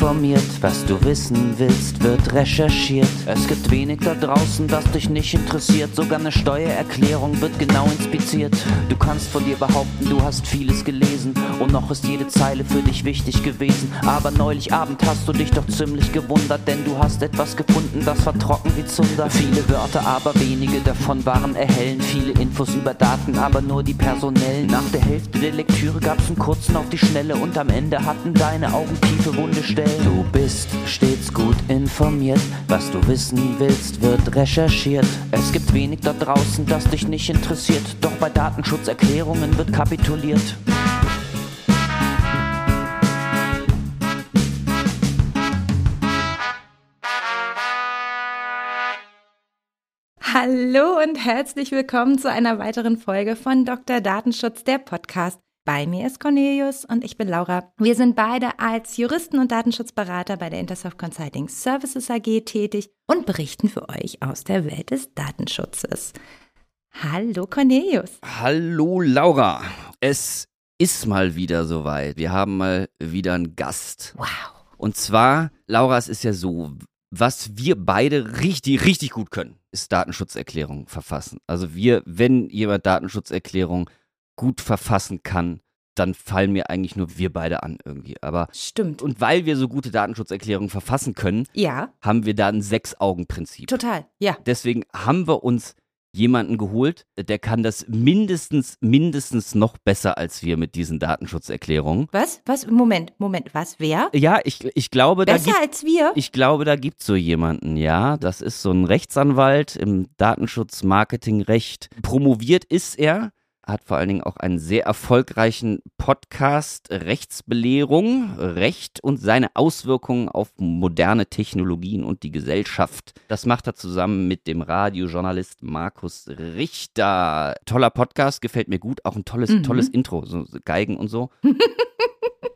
informiert. Was du wissen willst, wird recherchiert. Es gibt wenig da draußen, das dich nicht interessiert. Sogar eine Steuererklärung wird genau inspiziert. Du kannst von dir behaupten, du hast vieles gelesen. Und noch ist jede Zeile für dich wichtig gewesen. Aber neulich Abend hast du dich doch ziemlich gewundert, denn du hast etwas gefunden, das war trocken wie Zunder. Viele Wörter, aber wenige davon waren erhellend. Viele Infos über Daten, aber nur die personellen. Nach der Hälfte der Lektüre gab's einen kurzen auf die Schnelle und am Ende hatten deine Augen tiefe Wunde stellen. Du bist stets gut informiert. Was du wissen willst, wird recherchiert. Es gibt wenig da draußen, das dich nicht interessiert. Doch bei Datenschutzerklärungen wird kapituliert. Hallo und herzlich willkommen zu einer weiteren Folge von Dr. Datenschutz, der Podcast. Bei mir ist Cornelius und ich bin Laura. Wir sind beide als Juristen und Datenschutzberater bei der Intersoft Consulting Services AG tätig und berichten für euch aus der Welt des Datenschutzes. Hallo Cornelius. Hallo Laura. Es ist mal wieder soweit. Wir haben mal wieder einen Gast. Wow. Und zwar, Laura, es ist ja so, was wir beide richtig, richtig gut können, ist Datenschutzerklärungen verfassen. Also wir, wenn jemand Datenschutzerklärung gut verfassen kann, dann fallen mir eigentlich nur wir beide an irgendwie. Aber Stimmt. und weil wir so gute Datenschutzerklärungen verfassen können, Ja, haben wir da ein Sechs-Augen-Prinzip. total. Ja. Deswegen haben wir uns jemanden geholt, der kann das mindestens, mindestens noch besser als wir mit diesen Datenschutzerklärungen. Was? Was? Moment, Moment. Was? Wer? Ja, ich, ich glaube, da Besser gibt als wir? ich glaube, da gibt so jemanden, ja. Das ist so ein Rechtsanwalt im Datenschutz-Marketing-Recht. Promoviert ist er, hat vor allen Dingen auch einen sehr erfolgreichen Podcast Rechtsbelehrung, Recht und seine Auswirkungen auf moderne Technologien und die Gesellschaft. Das macht er zusammen mit dem Radiojournalist Markus Richter. Toller Podcast, gefällt mir gut. Auch ein tolles, Mhm. tolles Intro, so Geigen und so.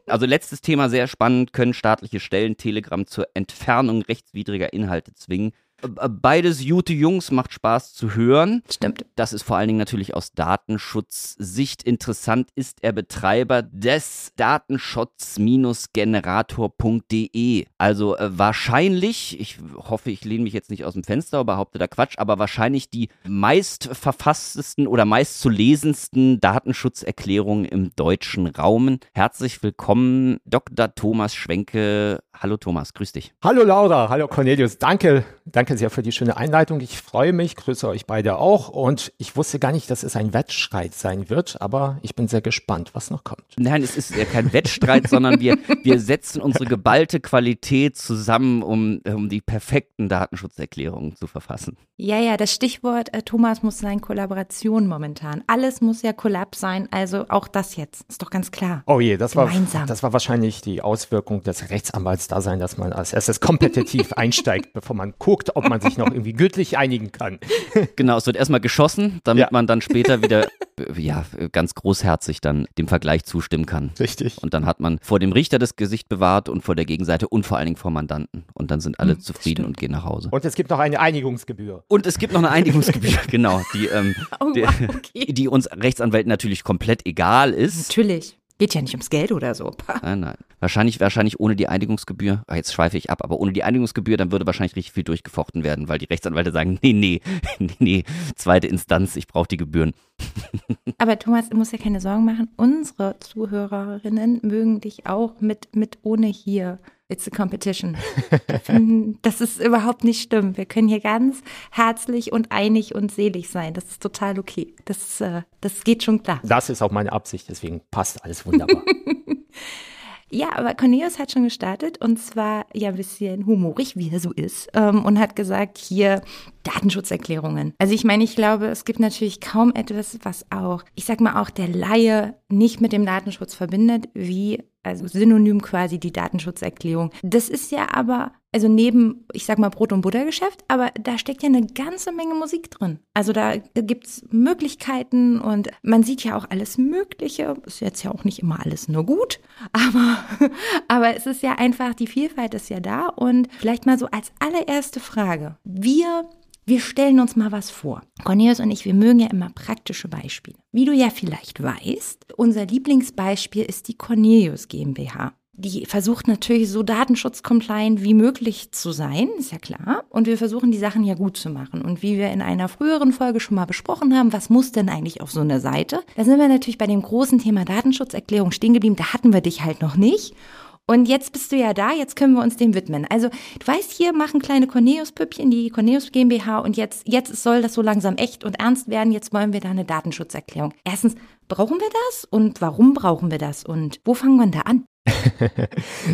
Also letztes Thema sehr spannend, können staatliche Stellen Telegram zur Entfernung rechtswidriger Inhalte zwingen. Äh, Beides gute Jungs, macht Spaß zu hören. Stimmt. Das ist vor allen Dingen natürlich aus Datenschutzsicht interessant. Ist er Betreiber des Datenschutz-generator.de. Also äh, wahrscheinlich, ich hoffe, ich lehne mich jetzt nicht aus dem Fenster und behaupte da Quatsch, aber wahrscheinlich die meist verfasstesten oder meist zu lesendsten Datenschutzerklärungen im deutschen Raum. Herzlich willkommen, Dr. Thomas Schwenke. Hallo Thomas, grüß dich. Hallo Laura, hallo Cornelius, danke, danke sehr für die schöne Einleitung. Ich freue mich, grüße euch beide auch und ich wusste gar nicht, dass es ein Wettstreit sein wird, aber ich bin sehr gespannt, was noch kommt. Nein, es ist ja kein Wettstreit, sondern wir, wir setzen unsere geballte Qualität zusammen, um, um die perfekten Datenschutzerklärungen zu verfassen. Ja, ja, das Stichwort äh, Thomas muss sein Kollaboration momentan. Alles muss ja Kollab sein, also auch das jetzt. Ist doch ganz klar. Oh je, das war, Gemeinsam. das war wahrscheinlich die Auswirkung des Rechtsanwalts da sein, dass man als erstes kompetitiv einsteigt, bevor man guckt, ob man sich noch irgendwie gütlich einigen kann. Genau, es wird erstmal geschossen, damit Ja. man dann später wieder, äh, ja, ganz großherzig dann dem Vergleich zustimmen kann. Richtig. Und dann hat man vor dem Richter das Gesicht bewahrt und vor der Gegenseite und vor allen Dingen vor Mandanten. Und dann sind alle Hm, zufrieden stimmt. und gehen nach Hause. Und es gibt noch eine Einigungsgebühr. Und es gibt noch eine Einigungsgebühr, genau, die, ähm, Oh, die, wow, okay. die uns Rechtsanwälten natürlich komplett egal ist. Natürlich. Geht ja nicht ums Geld oder so. Nein, nein. Wahrscheinlich, wahrscheinlich ohne die Einigungsgebühr, ah, jetzt schweife ich ab, aber ohne die Einigungsgebühr, dann würde wahrscheinlich richtig viel durchgefochten werden, weil die Rechtsanwälte sagen, nee, nee, nee, nee, zweite Instanz, ich brauche die Gebühren. Aber Thomas, du musst ja keine Sorgen machen. Unsere Zuhörerinnen mögen dich auch mit, mit ohne hier. It's a competition. Das ist überhaupt nicht schlimm. Wir können hier ganz herzlich und einig und selig sein. Das ist total okay. Das, äh, das geht schon klar. Das ist auch meine Absicht, deswegen passt alles wunderbar. Ja, aber Cornelius hat schon gestartet und zwar ja ein bisschen humorig, wie er so ist, ähm, und hat gesagt, hier Datenschutzerklärungen. Also ich meine, ich glaube, es gibt natürlich kaum etwas, was auch, ich sag mal auch der Laie nicht mit dem Datenschutz verbindet, wie also synonym quasi die Datenschutzerklärung. Das ist ja aber, also neben, ich sag mal, Brot- und Buttergeschäft, aber da steckt ja eine ganze Menge Musik drin. Also da gibt's Möglichkeiten und man sieht ja auch alles Mögliche. Ist jetzt ja auch nicht immer alles nur gut, aber, aber es ist ja einfach, die Vielfalt ist ja da und vielleicht mal so als allererste Frage. Wir wir stellen uns mal was vor. Cornelius und ich, wir mögen ja immer praktische Beispiele. Wie du ja vielleicht weißt, unser Lieblingsbeispiel ist die Cornelius GmbH. Die versucht natürlich so datenschutzcompliant wie möglich zu sein, ist ja klar. Und wir versuchen die Sachen ja gut zu machen. Und wie wir in einer früheren Folge schon mal besprochen haben, was muss denn eigentlich auf so eine Seite? Da sind wir natürlich bei dem großen Thema Datenschutzerklärung stehen geblieben. Da hatten wir dich halt noch nicht. Und jetzt bist du ja da, jetzt können wir uns dem widmen. Also, du weißt, hier machen kleine Corneus-Püppchen, die Corneus GmbH und jetzt, jetzt soll das so langsam echt und ernst werden. Jetzt wollen wir da eine Datenschutzerklärung. Erstens, brauchen wir das und warum brauchen wir das und wo fangen wir da an?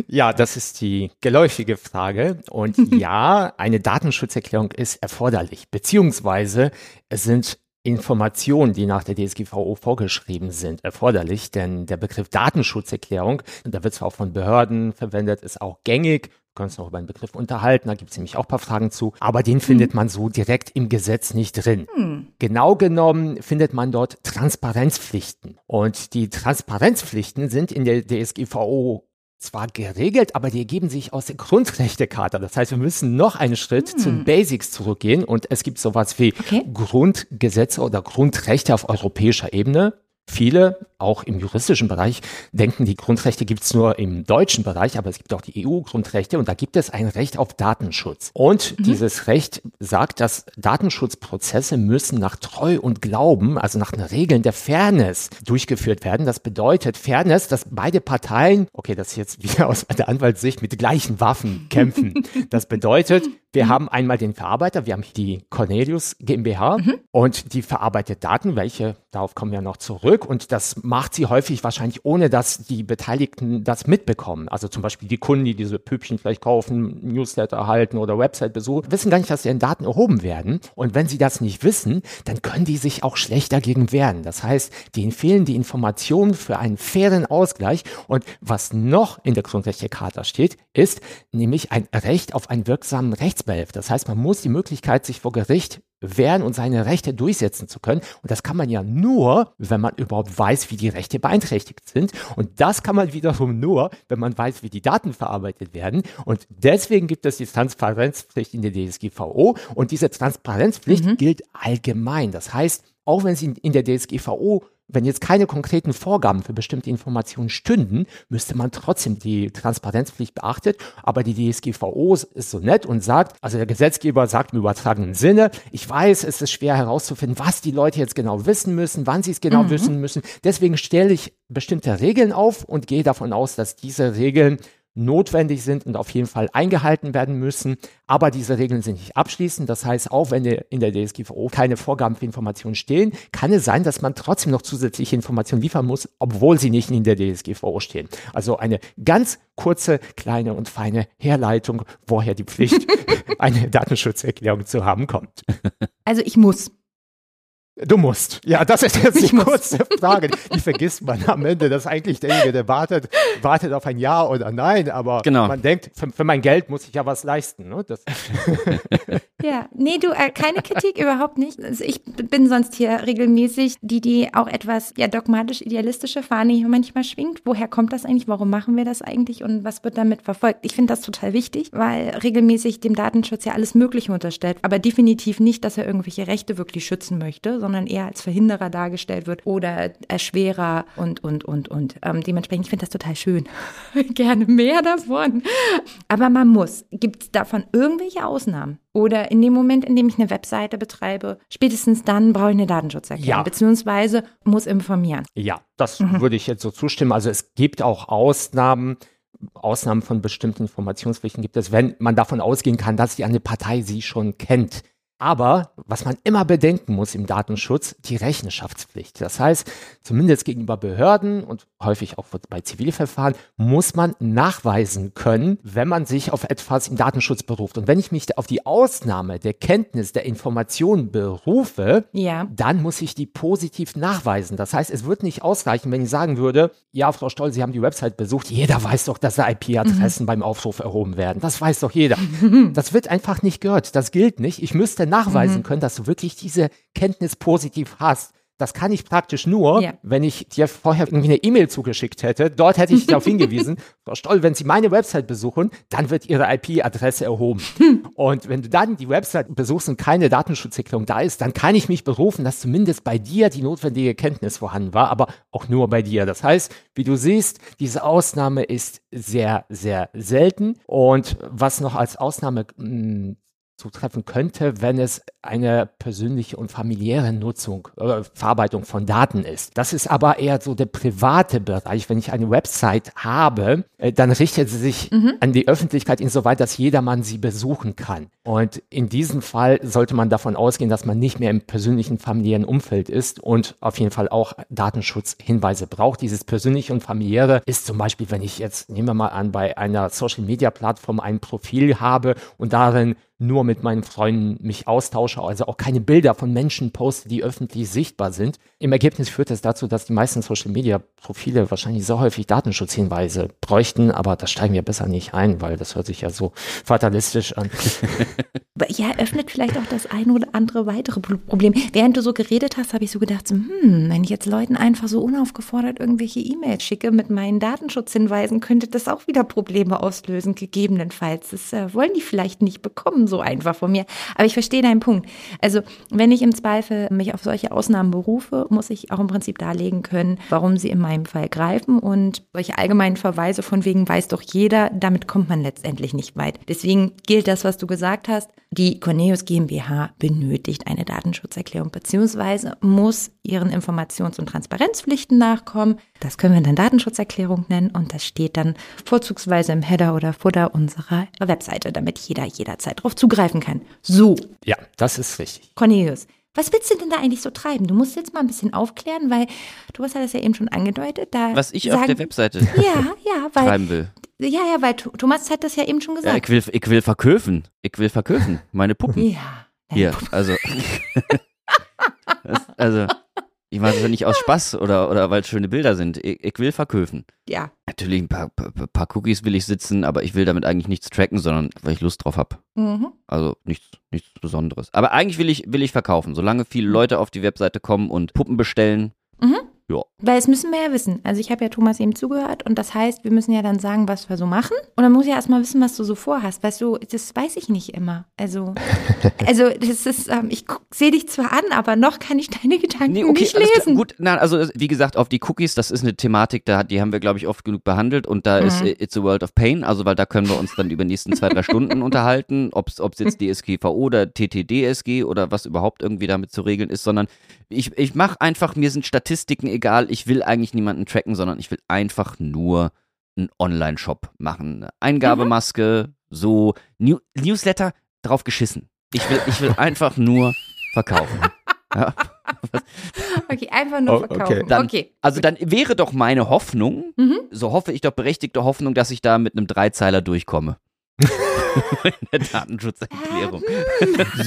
ja, das ist die geläufige Frage. Und ja, eine Datenschutzerklärung ist erforderlich, beziehungsweise es sind Informationen, die nach der DSGVO vorgeschrieben sind, erforderlich, denn der Begriff Datenschutzerklärung, und da wird zwar auch von Behörden verwendet, ist auch gängig. Wir können uns noch über den Begriff unterhalten, da gibt es nämlich auch ein paar Fragen zu, aber den findet hm. man so direkt im Gesetz nicht drin. Hm. Genau genommen findet man dort Transparenzpflichten. Und die Transparenzpflichten sind in der DSGVO zwar geregelt, aber die ergeben sich aus der Grundrechtecharta. Das heißt, wir müssen noch einen Schritt hm. zu den Basics zurückgehen und es gibt sowas wie okay. Grundgesetze oder Grundrechte auf europäischer Ebene. Viele, auch im juristischen Bereich, denken, die Grundrechte gibt es nur im deutschen Bereich, aber es gibt auch die EU-Grundrechte und da gibt es ein Recht auf Datenschutz. Und mhm. dieses Recht sagt, dass Datenschutzprozesse müssen nach Treu und Glauben, also nach den Regeln der Fairness durchgeführt werden. Das bedeutet Fairness, dass beide Parteien, okay, das ist jetzt wieder aus der Anwaltssicht, mit gleichen Waffen kämpfen. Das bedeutet, wir mhm. haben einmal den Verarbeiter, wir haben die Cornelius GmbH mhm. und die verarbeitet Daten, welche, darauf kommen wir noch zurück und das macht sie häufig wahrscheinlich ohne, dass die Beteiligten das mitbekommen. Also zum Beispiel die Kunden, die diese Püppchen vielleicht kaufen, Newsletter erhalten oder Website besuchen, wissen gar nicht, dass deren Daten erhoben werden und wenn sie das nicht wissen, dann können die sich auch schlecht dagegen wehren. Das heißt, denen fehlen die Informationen für einen fairen Ausgleich und was noch in der Grundrechtecharta steht, ist nämlich ein Recht auf einen wirksamen Rechts Rechtsbehelf. Das heißt, man muss die Möglichkeit sich vor Gericht wehren und seine Rechte durchsetzen zu können. Und das kann man ja nur, wenn man überhaupt weiß, wie die Rechte beeinträchtigt sind. Und das kann man wiederum nur, wenn man weiß, wie die Daten verarbeitet werden. Und deswegen gibt es die Transparenzpflicht in der DSGVO. Und diese Transparenzpflicht mhm. gilt allgemein. Das heißt, auch wenn sie in der DSGVO wenn jetzt keine konkreten Vorgaben für bestimmte Informationen stünden, müsste man trotzdem die Transparenzpflicht beachtet. Aber die DSGVO ist so nett und sagt, also der Gesetzgeber sagt im übertragenen Sinne, ich weiß, es ist schwer herauszufinden, was die Leute jetzt genau wissen müssen, wann sie es genau mhm. wissen müssen. Deswegen stelle ich bestimmte Regeln auf und gehe davon aus, dass diese Regeln notwendig sind und auf jeden Fall eingehalten werden müssen. Aber diese Regeln sind nicht abschließend. Das heißt, auch wenn in der DSGVO keine Vorgaben für Informationen stehen, kann es sein, dass man trotzdem noch zusätzliche Informationen liefern muss, obwohl sie nicht in der DSGVO stehen. Also eine ganz kurze, kleine und feine Herleitung, woher die Pflicht, eine Datenschutzerklärung zu haben, kommt. Also ich muss. Du musst. Ja, das ist jetzt die kurze Frage. Die vergisst man am Ende. Das ist eigentlich derjenige, der wartet, wartet auf ein Ja oder Nein. Aber genau. man denkt, für, für, mein Geld muss ich ja was leisten. Ne? Das ja, nee, du, äh, keine Kritik, überhaupt nicht. Also ich bin sonst hier regelmäßig die, die auch etwas ja dogmatisch-idealistische Fahne hier manchmal schwingt. Woher kommt das eigentlich? Warum machen wir das eigentlich? Und was wird damit verfolgt? Ich finde das total wichtig, weil regelmäßig dem Datenschutz ja alles Mögliche unterstellt. Aber definitiv nicht, dass er irgendwelche Rechte wirklich schützen möchte, sondern eher als Verhinderer dargestellt wird oder Erschwerer und, und, und, und. Ähm, dementsprechend, ich finde das total schön. Gerne mehr davon. Aber man muss. Gibt es davon irgendwelche Ausnahmen? Oder in dem Moment, in dem ich eine Webseite betreibe, spätestens dann brauche ich eine Datenschutzerklärung, ja. beziehungsweise muss informieren. Ja, das mhm. würde ich jetzt so zustimmen. Also es gibt auch Ausnahmen, Ausnahmen von bestimmten Informationspflichten gibt es, wenn man davon ausgehen kann, dass die eine Partei sie schon kennt. Aber was man immer bedenken muss im Datenschutz, die Rechenschaftspflicht. Das heißt, zumindest gegenüber Behörden und häufig auch bei Zivilverfahren muss man nachweisen können, wenn man sich auf etwas im Datenschutz beruft. Und wenn ich mich auf die Ausnahme der Kenntnis der Information berufe, ja. dann muss ich die positiv nachweisen. Das heißt, es wird nicht ausreichen, wenn ich sagen würde, ja, Frau Stoll, Sie haben die Website besucht. Jeder weiß doch, dass da IP-Adressen mhm. beim Aufruf erhoben werden. Das weiß doch jeder. das wird einfach nicht gehört. Das gilt nicht. Ich müsste nachweisen mhm. können, dass du wirklich diese Kenntnis positiv hast. Das kann ich praktisch nur, Ja. wenn ich dir vorher irgendwie eine E-Mail zugeschickt hätte. Dort hätte ich darauf hingewiesen, Frau Stoll, wenn Sie meine Website besuchen, dann wird Ihre IP-Adresse erhoben. Und wenn du dann die Website besuchst und keine Datenschutzerklärung da ist, dann kann ich mich berufen, dass zumindest bei dir die notwendige Kenntnis vorhanden war, aber auch nur bei dir. Das heißt, wie du siehst, diese Ausnahme ist sehr, sehr selten. Und was noch als Ausnahme mh, zutreffen könnte, wenn es eine persönliche und familiäre Nutzung oder Verarbeitung von Daten ist. Das ist aber eher so der private Bereich. Wenn ich eine Website habe, äh, dann richtet sie sich an die Öffentlichkeit insoweit, dass jedermann sie besuchen kann. Und in diesem Fall sollte man davon ausgehen, dass man nicht mehr im persönlichen familiären Umfeld ist und auf jeden Fall auch Datenschutzhinweise braucht. Dieses persönliche und familiäre ist zum Beispiel, wenn ich jetzt, nehmen wir mal an, bei einer Social Media Plattform ein Profil habe und darin nur mit meinen Freunden mich austausche, also auch keine Bilder von Menschen poste, die öffentlich sichtbar sind. Im Ergebnis führt es dazu, dass die meisten Social Media Profile wahrscheinlich so häufig Datenschutzhinweise bräuchten, aber da steigen wir besser nicht ein, weil das hört sich ja so fatalistisch an. Ja, öffnet vielleicht auch das eine oder andere weitere Pro- Problem. Während du so geredet hast, habe ich so gedacht, so, hm, wenn ich jetzt Leuten einfach so unaufgefordert irgendwelche E-Mails schicke mit meinen Datenschutzhinweisen, könnte das auch wieder Probleme auslösen, gegebenenfalls. Das äh, wollen die vielleicht nicht bekommen, so einfach von mir. Aber ich verstehe deinen Punkt. Also, wenn ich im Zweifel mich auf solche Ausnahmen berufe, muss ich auch im Prinzip darlegen können, warum sie in meinem Fall greifen. Und solche allgemeinen Verweise von wegen weiß doch jeder, damit kommt man letztendlich nicht weit. Deswegen gilt das, was du gesagt hast. Die Cornelius GmbH benötigt eine Datenschutzerklärung beziehungsweise muss ihren Informations- und Transparenzpflichten nachkommen. Das können wir dann Datenschutzerklärung nennen und das steht dann vorzugsweise im Header oder Footer unserer Webseite, damit jeder jederzeit darauf zugreifen kann. So, Ja, das ist richtig. Cornelius, was willst du denn da eigentlich so treiben? Du musst jetzt mal ein bisschen aufklären, weil du hast ja das ja eben schon angedeutet. Da Was ich sagen, auf der Webseite Ja, ja, weil, schreiben will. ja, ja, weil Th- Thomas hat das ja eben schon Ja, gesagt. ich will, ich will verköfen. Ich will verköfen. Meine Puppen. Ja. Hier, also. Das- also, ich mache das ja nicht aus Spaß oder, oder weil es schöne Bilder sind. Ich, ich will verköfen. Ja. Natürlich ein paar, paar, paar Cookies will ich sitzen, aber ich will damit eigentlich nichts tracken, sondern weil ich Lust drauf habe. Mhm. Also nichts, nichts Besonderes. Aber eigentlich will ich, will ich verkaufen. Solange viele Leute auf die Webseite kommen und Puppen bestellen, Weil es müssen wir ja wissen. Also ich habe ja Thomas eben zugehört und das heißt, wir müssen ja dann sagen, was wir so machen. Und dann muss ich ja erstmal wissen, was du so vorhast. Weißt du, das weiß ich nicht immer. Also, also das ist, ähm, ich sehe dich zwar an, aber noch kann ich deine Gedanken Nee, okay, nicht lesen. Gut, nein, also wie gesagt, auf die Cookies, das ist eine Thematik, da, die haben wir, glaube ich, oft genug behandelt und da ist Mhm. äh, It's a World of Pain, also weil da können wir uns dann über die nächsten zwei, drei Stunden unterhalten, ob es jetzt DSGVO oder TTDSG oder was überhaupt irgendwie damit zu regeln ist, sondern ich, ich mache einfach, mir sind Statistiken egal, ich will eigentlich niemanden tracken, sondern ich will einfach nur einen Online-Shop machen. Eine Eingabemaske, so New Newsletter, drauf geschissen. Ich will, ich will einfach nur verkaufen. Ja. Okay, einfach nur Oh, okay. verkaufen. Dann- okay. Also dann wäre doch meine Hoffnung, Mhm. so hoffe ich doch berechtigte Hoffnung, dass ich da mit einem Dreizeiler durchkomme. In der Datenschutzerklärung.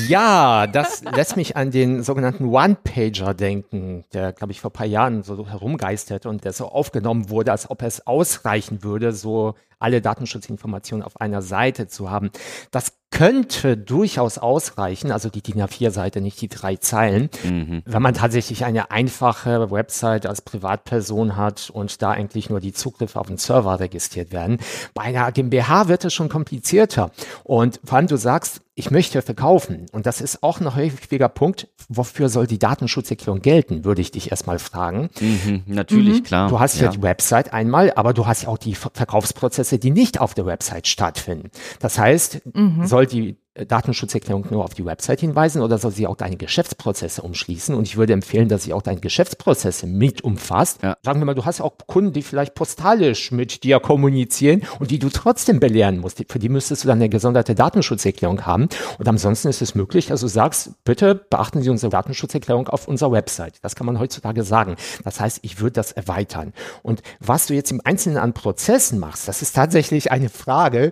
Ja, das lässt mich an den sogenannten One-Pager denken, der, glaube ich, vor ein paar Jahren so herumgeisterte und der so aufgenommen wurde, als ob es ausreichen würde, so alle Datenschutzinformationen auf einer Seite zu haben. Das könnte durchaus ausreichen, also die DIN A4-Seite, nicht die drei Zeilen, Mhm. wenn man tatsächlich eine einfache Website als Privatperson hat und da eigentlich nur die Zugriffe auf den Server registriert werden. Bei einer GmbH wird es schon komplizierter. Und vor allem du sagst, ich möchte verkaufen. Und das ist auch ein häufiger Punkt. Wofür soll die Datenschutzerklärung gelten, würde ich dich erstmal fragen. Mhm. Natürlich, klar. Du hast ja. die Website einmal, aber du hast ja auch die Ver- Verkaufsprozesse, die nicht auf der Website stattfinden. Das heißt, soll die Datenschutzerklärung nur auf die Website hinweisen oder soll sie auch deine Geschäftsprozesse umschließen? Und ich würde empfehlen, dass sie auch deine Geschäftsprozesse mit umfasst. Ja. Sagen wir mal, du hast auch Kunden, die vielleicht postalisch mit dir kommunizieren und die du trotzdem belehren musst. Für die müsstest du dann eine gesonderte Datenschutzerklärung haben. Und ansonsten ist es möglich, dass du sagst, bitte beachten Sie unsere Datenschutzerklärung auf unserer Website. Das kann man heutzutage sagen. Das heißt, ich würde das erweitern. Und was du jetzt im Einzelnen an Prozessen machst, das ist tatsächlich eine Frage,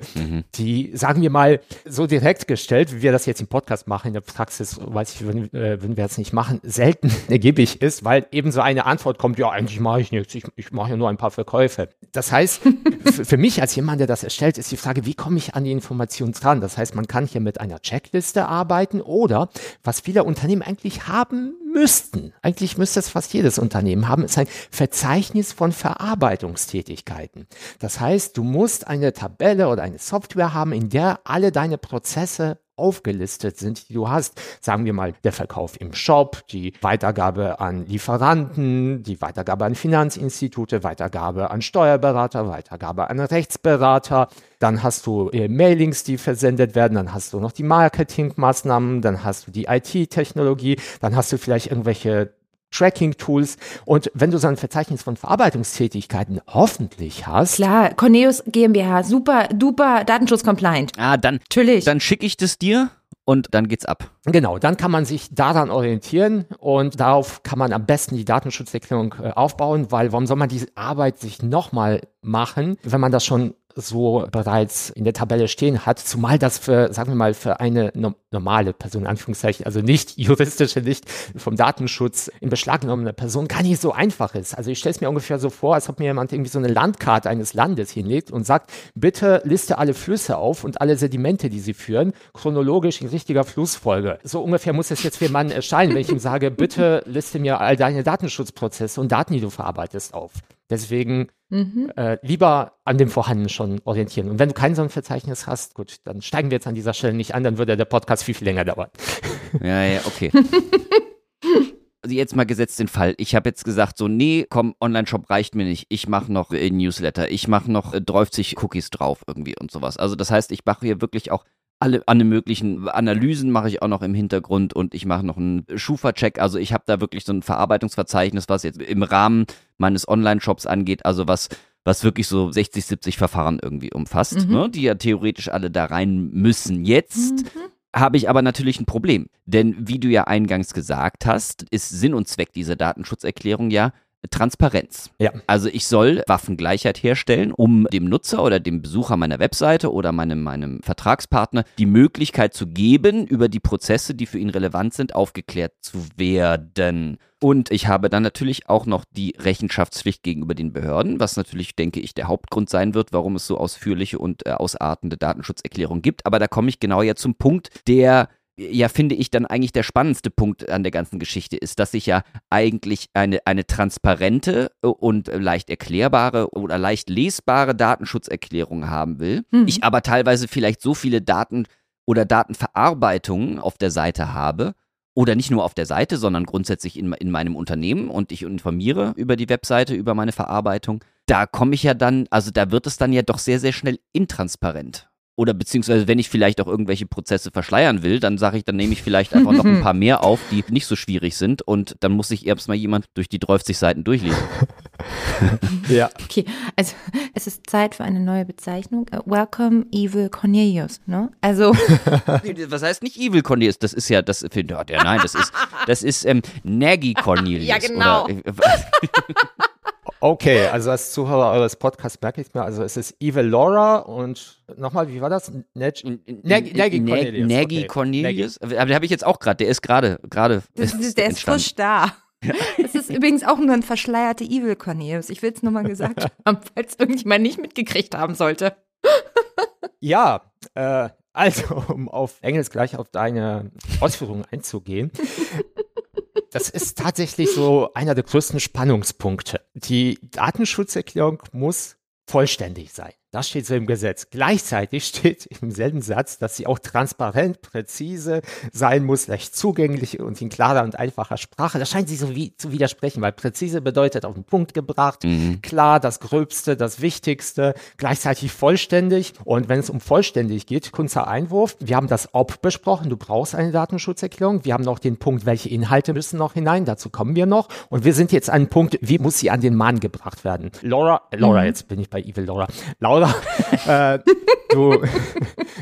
die, sagen wir mal, so direkt gestellt, wie wir das jetzt im Podcast machen, in der Praxis, weiß ich, wenn, äh, wenn wir das nicht machen, selten ergiebig ist, weil eben so eine Antwort kommt, ja, eigentlich mache ich nichts, ich, ich mache ja nur ein paar Verkäufe. Das heißt, für, für mich als jemand, der das erstellt, ist die Frage, wie komme ich an die Information dran? Das heißt, man kann hier mit einer Checkliste arbeiten oder, was viele Unternehmen eigentlich haben müssten, eigentlich müsste es fast jedes Unternehmen haben, ist ein Verzeichnis von Verarbeitungstätigkeiten. Das heißt, du musst eine Tabelle oder eine Software haben, in der alle deine Prozesse aufgelistet sind, die du hast. Sagen wir mal, der Verkauf im Shop, die Weitergabe an Lieferanten, die Weitergabe an Finanzinstitute, Weitergabe an Steuerberater, Weitergabe an Rechtsberater. Dann hast du äh, Mailings, die versendet werden, dann hast du noch die Marketingmaßnahmen, dann hast du die IT-Technologie, dann hast du vielleicht irgendwelche Tracking-Tools. Und wenn du so ein Verzeichnis von Verarbeitungstätigkeiten hoffentlich hast. Klar, Corneus GmbH, super, duper Datenschutz-compliant. Ah, dann, Natürlich. dann schicke ich das dir und dann geht's ab. Genau, dann kann man sich daran orientieren und darauf kann man am besten die Datenschutzerklärung äh, aufbauen, weil warum soll man diese Arbeit sich nochmal machen, wenn man das schon so bereits in der Tabelle stehen hat, zumal das für, sagen wir mal, für eine no normale Person, in Anführungszeichen, also nicht juristische, nicht vom Datenschutz in Beschlag genommene Person gar nicht so einfach ist. Also ich stelle es mir ungefähr so vor, als ob mir jemand irgendwie so eine Landkarte eines Landes hinlegt und sagt, bitte liste alle Flüsse auf und alle Sedimente, die sie führen, chronologisch in richtiger Flussfolge. So ungefähr muss es jetzt für jemanden erscheinen, wenn ich ihm sage, bitte liste mir all deine Datenschutzprozesse und Daten, die du verarbeitest, auf. Deswegen mhm. äh, lieber an dem Vorhandenen schon orientieren. Und wenn du kein so ein Verzeichnis hast, gut, dann steigen wir jetzt an dieser Stelle nicht an, dann würde der Podcast viel, viel länger dauern. Ja, ja, okay. Also jetzt mal gesetzt den Fall. Ich habe jetzt gesagt, so, nee, komm, Online-Shop reicht mir nicht. Ich mache noch äh, Newsletter, ich mache noch äh, 30 Cookies drauf irgendwie und sowas. Also das heißt, ich mache hier wirklich auch alle, alle möglichen Analysen mache ich auch noch im Hintergrund und ich mache noch einen Schufa-Check. Also ich habe da wirklich so ein Verarbeitungsverzeichnis, was jetzt im Rahmen meines Online-Shops angeht, also was, was wirklich so 60, 70 Verfahren irgendwie umfasst, mhm. ne, die ja theoretisch alle da rein müssen. Jetzt mhm. habe ich aber natürlich ein Problem. Denn wie du ja eingangs gesagt hast, ist Sinn und Zweck dieser Datenschutzerklärung ja, Transparenz. Ja. Also ich soll Waffengleichheit herstellen, um dem Nutzer oder dem Besucher meiner Webseite oder meinem, meinem Vertragspartner die Möglichkeit zu geben, über die Prozesse, die für ihn relevant sind, aufgeklärt zu werden. Und ich habe dann natürlich auch noch die Rechenschaftspflicht gegenüber den Behörden, was natürlich, denke ich, der Hauptgrund sein wird, warum es so ausführliche und äh, ausartende Datenschutzerklärungen gibt. Aber da komme ich genau ja zum Punkt, der ja, finde ich dann eigentlich der spannendste Punkt an der ganzen Geschichte ist, dass ich ja eigentlich eine, eine transparente und leicht erklärbare oder leicht lesbare Datenschutzerklärung haben will. Mhm. Ich aber teilweise vielleicht so viele Daten oder Datenverarbeitungen auf der Seite habe, oder nicht nur auf der Seite, sondern grundsätzlich in, in meinem Unternehmen und ich informiere über die Webseite, über meine Verarbeitung, da komme ich ja dann, also da wird es dann ja doch sehr, sehr schnell intransparent. Oder beziehungsweise, wenn ich vielleicht auch irgendwelche Prozesse verschleiern will, dann sage ich, dann nehme ich vielleicht einfach noch ein paar mehr auf, die nicht so schwierig sind und dann muss sich erstmal jemand durch die 30 Seiten durchlesen. ja. Okay, also es ist Zeit für eine neue Bezeichnung. Uh, welcome Evil Cornelius, ne? Also. Was heißt nicht Evil Cornelius? Das ist ja, das findet ja, nein, das ist, das ist ähm, Naggy Cornelius. ja, genau. Oder, äh, Okay, also als Zuhörer eures Podcasts merke ich mir, also es ist Evil Laura und nochmal, wie war das? Nagy Cornelius. Nagy Cornelius. Aber den habe ich jetzt auch gerade, der ist gerade, gerade. Der ist frisch da. Es ist übrigens auch nur ein verschleierter Evil Cornelius. Ich will es nur mal gesagt haben, falls irgendjemand nicht mitgekriegt haben sollte. Ja, äh, also, um auf Engels gleich auf deine Ausführungen einzugehen das ist tatsächlich so einer der größten Spannungspunkte. Die Datenschutzerklärung muss vollständig sein. Das steht so im Gesetz. Gleichzeitig steht im selben Satz, dass sie auch transparent, präzise sein muss, leicht zugänglich und in klarer und einfacher Sprache. Das scheint sich so wie zu widersprechen, weil präzise bedeutet auf den Punkt gebracht, mhm. klar, das Gröbste, das Wichtigste, gleichzeitig vollständig. Und wenn es um vollständig geht, kurzer Einwurf, wir haben das Ob besprochen, du brauchst eine Datenschutzerklärung. Wir haben noch den Punkt, welche Inhalte müssen noch hinein, dazu kommen wir noch. Und wir sind jetzt an einem Punkt, wie muss sie an den Mann gebracht werden? Laura, Laura, mhm. jetzt bin ich bei Evil Laura. Laura oder äh, du,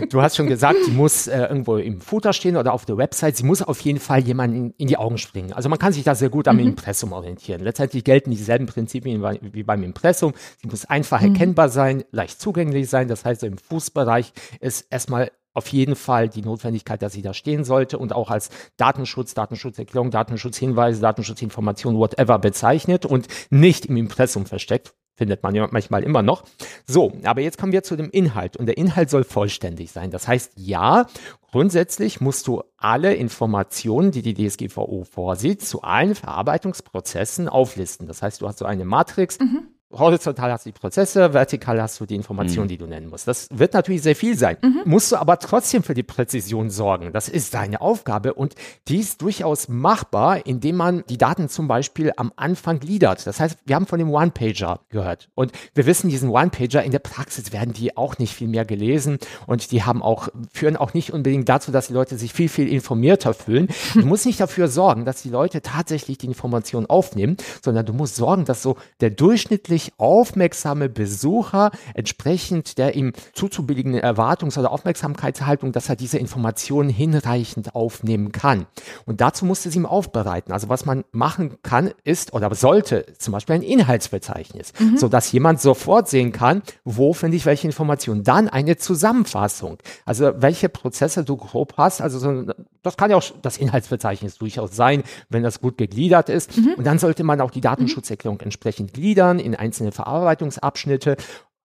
du hast schon gesagt, sie muss äh, irgendwo im Footer stehen oder auf der Website. Sie muss auf jeden Fall jemanden in die Augen springen. Also man kann sich da sehr gut am mhm. Impressum orientieren. Letztendlich gelten dieselben Prinzipien wie beim Impressum. Sie muss einfach mhm. erkennbar sein, leicht zugänglich sein. Das heißt, im Fußbereich ist erstmal auf jeden Fall die Notwendigkeit, dass sie da stehen sollte und auch als Datenschutz, Datenschutzerklärung, Datenschutzhinweise, Datenschutzinformation, whatever bezeichnet und nicht im Impressum versteckt findet man ja manchmal immer noch. So, aber jetzt kommen wir zu dem Inhalt und der Inhalt soll vollständig sein. Das heißt, ja, grundsätzlich musst du alle Informationen, die die DSGVO vorsieht, zu allen Verarbeitungsprozessen auflisten. Das heißt, du hast so eine Matrix. Mhm Horizontal hast du die Prozesse, vertikal hast du die Informationen, mhm. die du nennen musst. Das wird natürlich sehr viel sein. Mhm. Musst du aber trotzdem für die Präzision sorgen. Das ist deine Aufgabe und die ist durchaus machbar, indem man die Daten zum Beispiel am Anfang gliedert. Das heißt, wir haben von dem One-Pager gehört und wir wissen, diesen One-Pager in der Praxis werden die auch nicht viel mehr gelesen und die haben auch, führen auch nicht unbedingt dazu, dass die Leute sich viel, viel informierter fühlen. Du musst nicht dafür sorgen, dass die Leute tatsächlich die Informationen aufnehmen, sondern du musst sorgen, dass so der durchschnittliche wirklich aufmerksame Besucher entsprechend der ihm zuzubilligenden Erwartungs- oder Aufmerksamkeitshaltung, dass er diese Informationen hinreichend aufnehmen kann. Und dazu musste es ihm aufbereiten. Also was man machen kann, ist oder sollte zum Beispiel ein Inhaltsverzeichnis, mhm. sodass jemand sofort sehen kann, wo finde ich welche Informationen. Dann eine Zusammenfassung. Also welche Prozesse du grob hast. Also so, das kann ja auch das Inhaltsverzeichnis durchaus sein, wenn das gut gegliedert ist. Mhm. Und dann sollte man auch die Datenschutzerklärung entsprechend gliedern in ein einzelne Verarbeitungsabschnitte.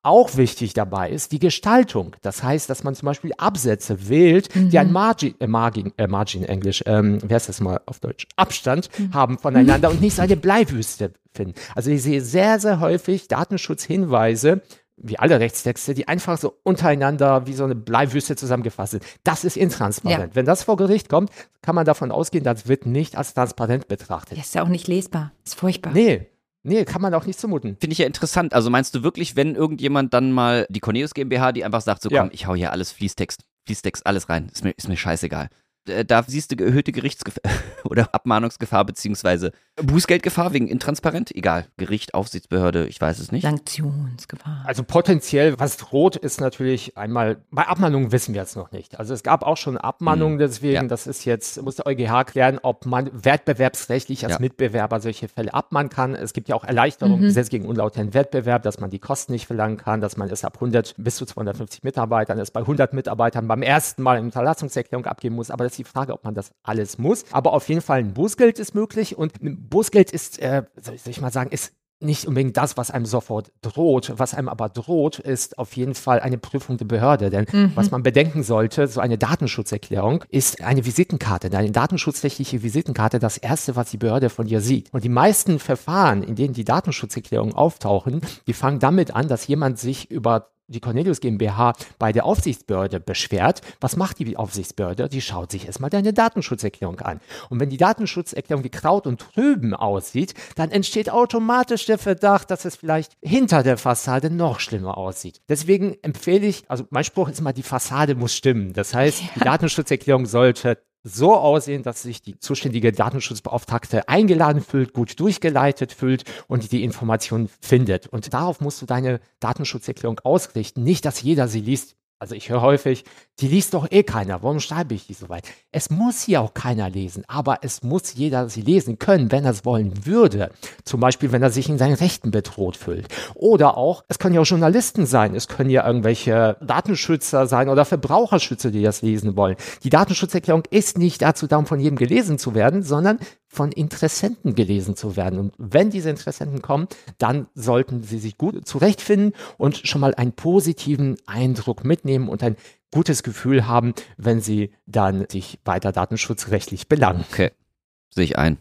Auch wichtig dabei ist die Gestaltung. Das heißt, dass man zum Beispiel Absätze wählt, mhm. die ein Margin, äh, Margin, äh, Margin Englisch, ähm, wer ist das mal auf Deutsch, Abstand mhm. haben voneinander und nicht so eine Bleiwüste finden. Also ich sehe sehr, sehr häufig Datenschutzhinweise, wie alle Rechtstexte, die einfach so untereinander wie so eine Bleiwüste zusammengefasst sind. Das ist intransparent. Ja. Wenn das vor Gericht kommt, kann man davon ausgehen, das wird nicht als transparent betrachtet. Das ist ja auch nicht lesbar. Das ist furchtbar. Nee, Nee, kann man auch nicht zumuten. Finde ich ja interessant. Also meinst du wirklich, wenn irgendjemand dann mal die Cornelius GmbH, die einfach sagt, so komm, ja. ich hau hier alles Fließtext, Fließtext, alles rein, ist mir, ist mir scheißegal. Äh, da siehst du erhöhte Gerichtsgefahr oder Abmahnungsgefahr beziehungsweise Bußgeldgefahr wegen intransparent? Egal. Gericht, Aufsichtsbehörde, ich weiß es nicht. Sanktionsgefahr. Also potenziell, was droht, ist natürlich einmal, bei Abmahnungen wissen wir jetzt noch nicht. Also es gab auch schon Abmahnungen, hm. deswegen, ja. das ist jetzt, muss der EuGH klären, ob man wettbewerbsrechtlich als ja. Mitbewerber solche Fälle abmahnen kann. Es gibt ja auch Erleichterungen, mhm. Gesetz gegen unlauteren Wettbewerb, dass man die Kosten nicht verlangen kann, dass man es ab 100 bis zu 250 Mitarbeitern, es bei 100 Mitarbeitern beim ersten Mal eine Unterlassungserklärung abgeben muss. Aber das ist die Frage, ob man das alles muss. Aber auf jeden Fall ein Bußgeld ist möglich und Bußgeld ist, äh, soll ich mal sagen, ist nicht unbedingt das, was einem sofort droht. Was einem aber droht, ist auf jeden Fall eine Prüfung der Behörde. Denn mhm. was man bedenken sollte, so eine Datenschutzerklärung ist eine Visitenkarte, eine datenschutzrechtliche Visitenkarte, das erste, was die Behörde von dir sieht. Und die meisten Verfahren, in denen die Datenschutzerklärungen auftauchen, die fangen damit an, dass jemand sich über die Cornelius GmbH bei der Aufsichtsbehörde beschwert, was macht die Aufsichtsbehörde? Die schaut sich erstmal deine Datenschutzerklärung an. Und wenn die Datenschutzerklärung wie Kraut und Trüben aussieht, dann entsteht automatisch der Verdacht, dass es vielleicht hinter der Fassade noch schlimmer aussieht. Deswegen empfehle ich, also mein Spruch ist immer, die Fassade muss stimmen. Das heißt, die Datenschutzerklärung sollte so aussehen, dass sich die zuständige Datenschutzbeauftragte eingeladen fühlt, gut durchgeleitet fühlt und die Informationen findet. Und darauf musst du deine Datenschutzerklärung ausrichten. Nicht, dass jeder sie liest, also ich höre häufig, die liest doch eh keiner. Warum schreibe ich die so weit? Es muss hier auch keiner lesen, aber es muss jeder sie lesen können, wenn er es wollen würde. Zum Beispiel, wenn er sich in seinen Rechten bedroht fühlt. Oder auch, es können ja auch Journalisten sein, es können ja irgendwelche Datenschützer sein oder Verbraucherschützer, die das lesen wollen. Die Datenschutzerklärung ist nicht dazu da, um von jedem gelesen zu werden, sondern von Interessenten gelesen zu werden. Und wenn diese Interessenten kommen, dann sollten sie sich gut zurechtfinden und schon mal einen positiven Eindruck mitnehmen und ein gutes Gefühl haben, wenn sie dann sich weiter datenschutzrechtlich belangen. Okay, sehe ich ein.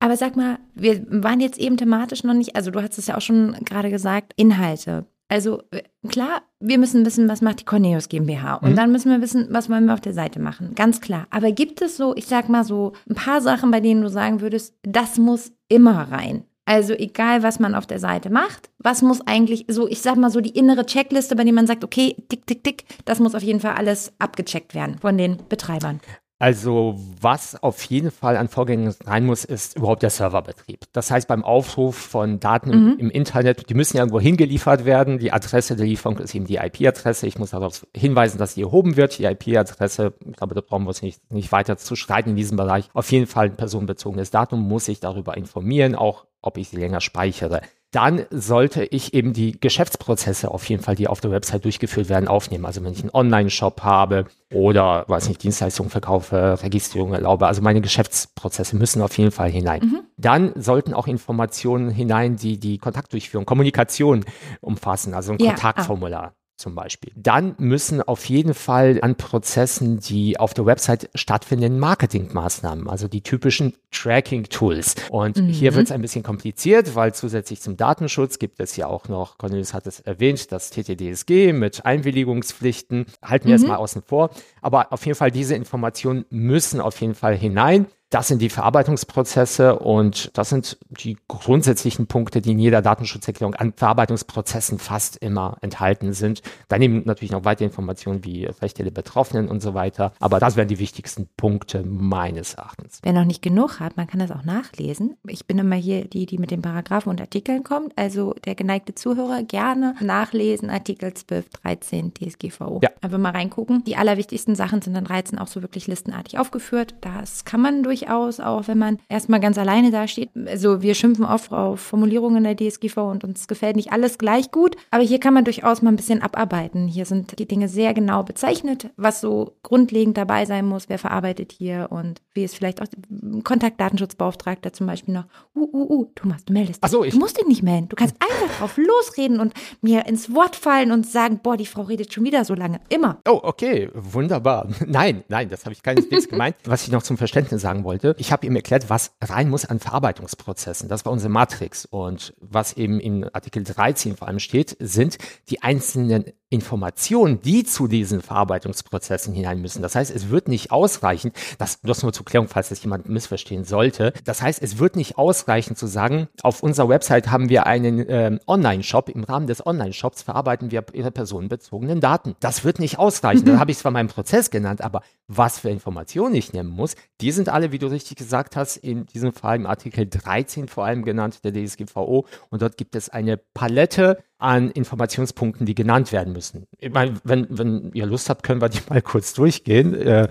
Aber sag mal, wir waren jetzt eben thematisch noch nicht, also du hast es ja auch schon gerade gesagt, Inhalte. Also äh, klar, wir müssen wissen, was macht die Corneus GmbH. Und mhm. dann müssen wir wissen, was wollen wir auf der Seite machen. Ganz klar. Aber gibt es so, ich sag mal so, ein paar Sachen, bei denen du sagen würdest, das muss immer rein? Also egal, was man auf der Seite macht, was muss eigentlich so, ich sag mal so die innere Checkliste, bei der man sagt, okay, tick, tick, tick, das muss auf jeden Fall alles abgecheckt werden von den Betreibern. Also was auf jeden Fall an Vorgängen rein muss, ist überhaupt der Serverbetrieb. Das heißt, beim Aufruf von Daten mhm. im, im, Internet, die müssen ja irgendwo hingeliefert werden. Die Adresse der Lieferung ist eben die IP-Adresse. Ich muss darauf hinweisen, dass die erhoben wird. Die IP-Adresse, ich glaube, da brauchen wir uns nicht, nicht weiter zu streiten in diesem Bereich. Auf jeden Fall ein personenbezogenes Datum muss ich darüber informieren, auch ob ich sie länger speichere dann sollte ich eben die Geschäftsprozesse auf jeden Fall, die auf der Website durchgeführt werden, aufnehmen. Also wenn ich einen Online-Shop habe oder, weiß nicht, Dienstleistungen verkaufe, Registrierung erlaube, also meine Geschäftsprozesse müssen auf jeden Fall hinein. Mhm. dann sollten auch Informationen hinein, die die Kontaktdurchführung, Kommunikation umfassen, also ein ja, ah. Kontaktformular. Ah zum Beispiel. Dann müssen auf jeden Fall an Prozessen, die auf der Website stattfinden, Marketingmaßnahmen, also die typischen Tracking-Tools. Und mhm. hier wird es ein bisschen kompliziert, weil zusätzlich zum Datenschutz gibt es ja auch noch, Cornelius hat es erwähnt, das TTDSG mit Einwilligungspflichten. Halten wir mhm. es mal außen vor. Aber auf jeden Fall, diese Informationen müssen auf jeden Fall hinein. Das sind die Verarbeitungsprozesse und das sind die grundsätzlichen Punkte, die in jeder Datenschutzerklärung an Verarbeitungsprozessen fast immer enthalten sind. Daneben natürlich noch weitere Informationen wie Rechte der Betroffenen und so weiter. Aber das wären die wichtigsten Punkte meines Erachtens. Wer noch nicht genug hat, man kann das auch nachlesen. Ich bin immer hier die, die mit den Paragraphen und Artikeln kommt. Also der geneigte Zuhörer gerne nachlesen, Artikel 12, 13 DSGVO. Ja. Einfach mal reingucken. Die allerwichtigsten Sachen sind dann 13 auch so wirklich listenartig aufgeführt. Das kann man durch durchaus, auch wenn man erstmal ganz alleine dasteht. Also wir schimpfen oft auf Formulierungen der DSGV und uns gefällt nicht alles gleich gut, aber hier kann man durchaus mal ein bisschen abarbeiten. Hier sind die Dinge sehr genau bezeichnet, was so grundlegend dabei sein muss, wer verarbeitet hier und wie es vielleicht auch Kontaktdatenschutzbeauftragter zum Beispiel noch. Uh, uh, uh, Thomas, du meldest dich. Ach so, ich. Du musst dich nicht melden. Du kannst einfach drauf losreden und mir ins Wort fallen und sagen, boah, die Frau redet schon wieder so lange. Immer. Oh, okay, wunderbar. Nein, nein, das habe ich keineswegs gemeint. Was ich noch zum Verständnis sagen wollte, wollte. Ich habe ihm erklärt, was rein muss an Verarbeitungsprozessen. Das war unsere Matrix. Und was eben in Artikel 13 vor allem steht, sind die einzelnen Informationen, die zu diesen Verarbeitungsprozessen hinein müssen. Das heißt, es wird nicht ausreichen, das, das nur zur Klärung, falls das jemand missverstehen sollte. Das heißt, es wird nicht ausreichen zu sagen, auf unserer Website haben wir einen äh, Online-Shop. Im Rahmen des Online-Shops verarbeiten wir ihre personenbezogenen Daten. Das wird nicht ausreichen. Da habe ich zwar meinen Prozess genannt, aber was für Informationen ich nehmen muss, die sind alle, wie du richtig gesagt hast, in diesem Fall im Artikel 13 vor allem genannt, der DSGVO. Und dort gibt es eine Palette an Informationspunkten, die genannt werden müssen. Ich meine, wenn, wenn ihr Lust habt, können wir die mal kurz durchgehen. Äh,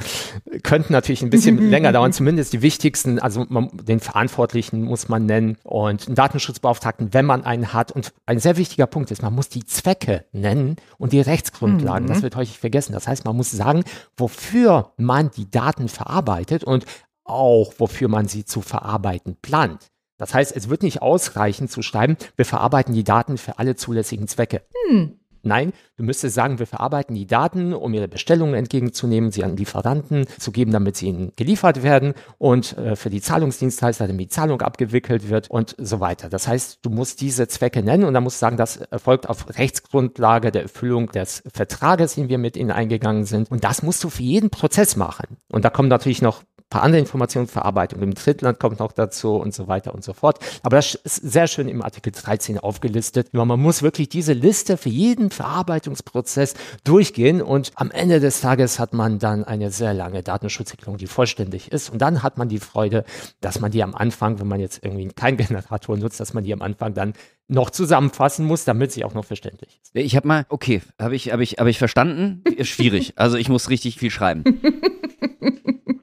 könnten natürlich ein bisschen länger dauern, zumindest die wichtigsten, also man, den Verantwortlichen muss man nennen und einen Datenschutzbeauftragten, wenn man einen hat. Und ein sehr wichtiger Punkt ist, man muss die Zwecke nennen und die Rechtsgrundlagen. Mhm. Das wird häufig vergessen. Das heißt, man muss sagen, wofür man die Daten verarbeitet und auch wofür man sie zu verarbeiten plant. Das heißt, es wird nicht ausreichen zu schreiben, wir verarbeiten die Daten für alle zulässigen Zwecke. Hm. Nein, du müsstest sagen, wir verarbeiten die Daten, um ihre Bestellungen entgegenzunehmen, sie an Lieferanten zu geben, damit sie ihnen geliefert werden und äh, für die Zahlungsdienstleister, damit die Zahlung abgewickelt wird und so weiter. Das heißt, du musst diese Zwecke nennen und dann musst du sagen, das erfolgt auf Rechtsgrundlage der Erfüllung des Vertrages, den wir mit ihnen eingegangen sind. Und das musst du für jeden Prozess machen. Und da kommen natürlich noch paar andere Informationen, Verarbeitung im Drittland kommt noch dazu und so weiter und so fort. Aber das ist sehr schön im Artikel 13 aufgelistet. Nur man muss wirklich diese Liste für jeden Verarbeitungsprozess durchgehen und am Ende des Tages hat man dann eine sehr lange Datenschutzerklärung, die vollständig ist. Und dann hat man die Freude, dass man die am Anfang, wenn man jetzt irgendwie keinen Generator nutzt, dass man die am Anfang dann noch zusammenfassen muss, damit sie auch noch verständlich ist. Ich habe mal, okay, habe ich, hab ich, hab ich verstanden? Schwierig. Also ich muss richtig viel schreiben.